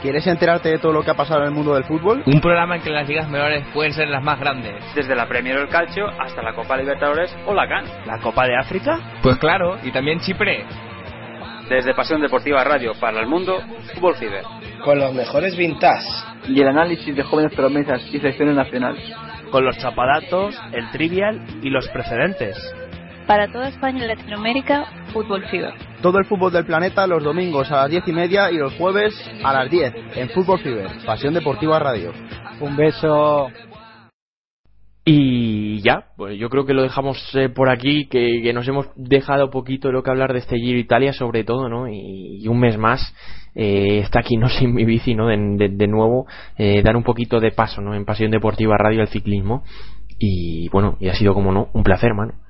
¿Quieres enterarte de todo lo que ha pasado en el mundo del fútbol? Un programa en que las ligas menores pueden ser las más grandes. Desde la Premier del Calcio hasta la Copa Libertadores o la CAN. ¿La Copa de África? Pues claro, y también Chipre. Desde Pasión Deportiva Radio para el mundo, Fútbol Fever. Con los mejores vintage. Y el análisis de jóvenes promesas y selecciones nacionales. Con los chapadatos, el trivial y los precedentes. Para toda España y Latinoamérica, Fútbol Fever. Todo el fútbol del planeta los domingos a las diez y media y los jueves a las 10 en Fútbol Fever, Pasión Deportiva Radio. Un beso. Y ya, pues yo creo que lo dejamos eh, por aquí, que, nos hemos dejado poquito lo que hablar de este Giro Italia, sobre todo, ¿no? Y, un mes más eh, está aquí, <laughs> no sin mi bici, ¿no? De, de, nuevo, eh, dar un poquito de paso, ¿no? En Pasión Deportiva Radio el ciclismo. Y bueno, y ha sido como no, un placer, mano.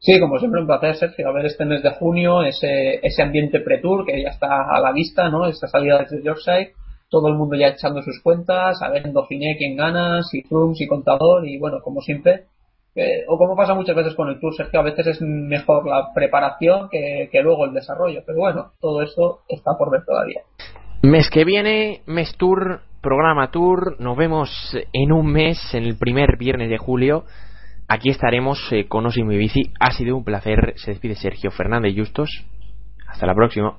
Sí, como siempre un placer, Sergio, a ver este mes de junio, ese, ese ambiente pre-tour que ya está a la vista, ¿no? Esta salida desde Yorkshire, todo el mundo ya echando sus cuentas, a ver en Dauphiné quién gana, si Froome, si Contador, y bueno, como siempre, o como pasa muchas veces con el Tour, Sergio, a veces es mejor la preparación que, que luego el desarrollo, pero bueno, todo eso está por ver todavía. Mes que viene, mes Tour, programa Tour, nos vemos en un mes, en el primer viernes de julio aquí estaremos eh, con Os y mi bici. Ha sido un placer. Se despide Sergio Fernández Justos. Hasta la próxima.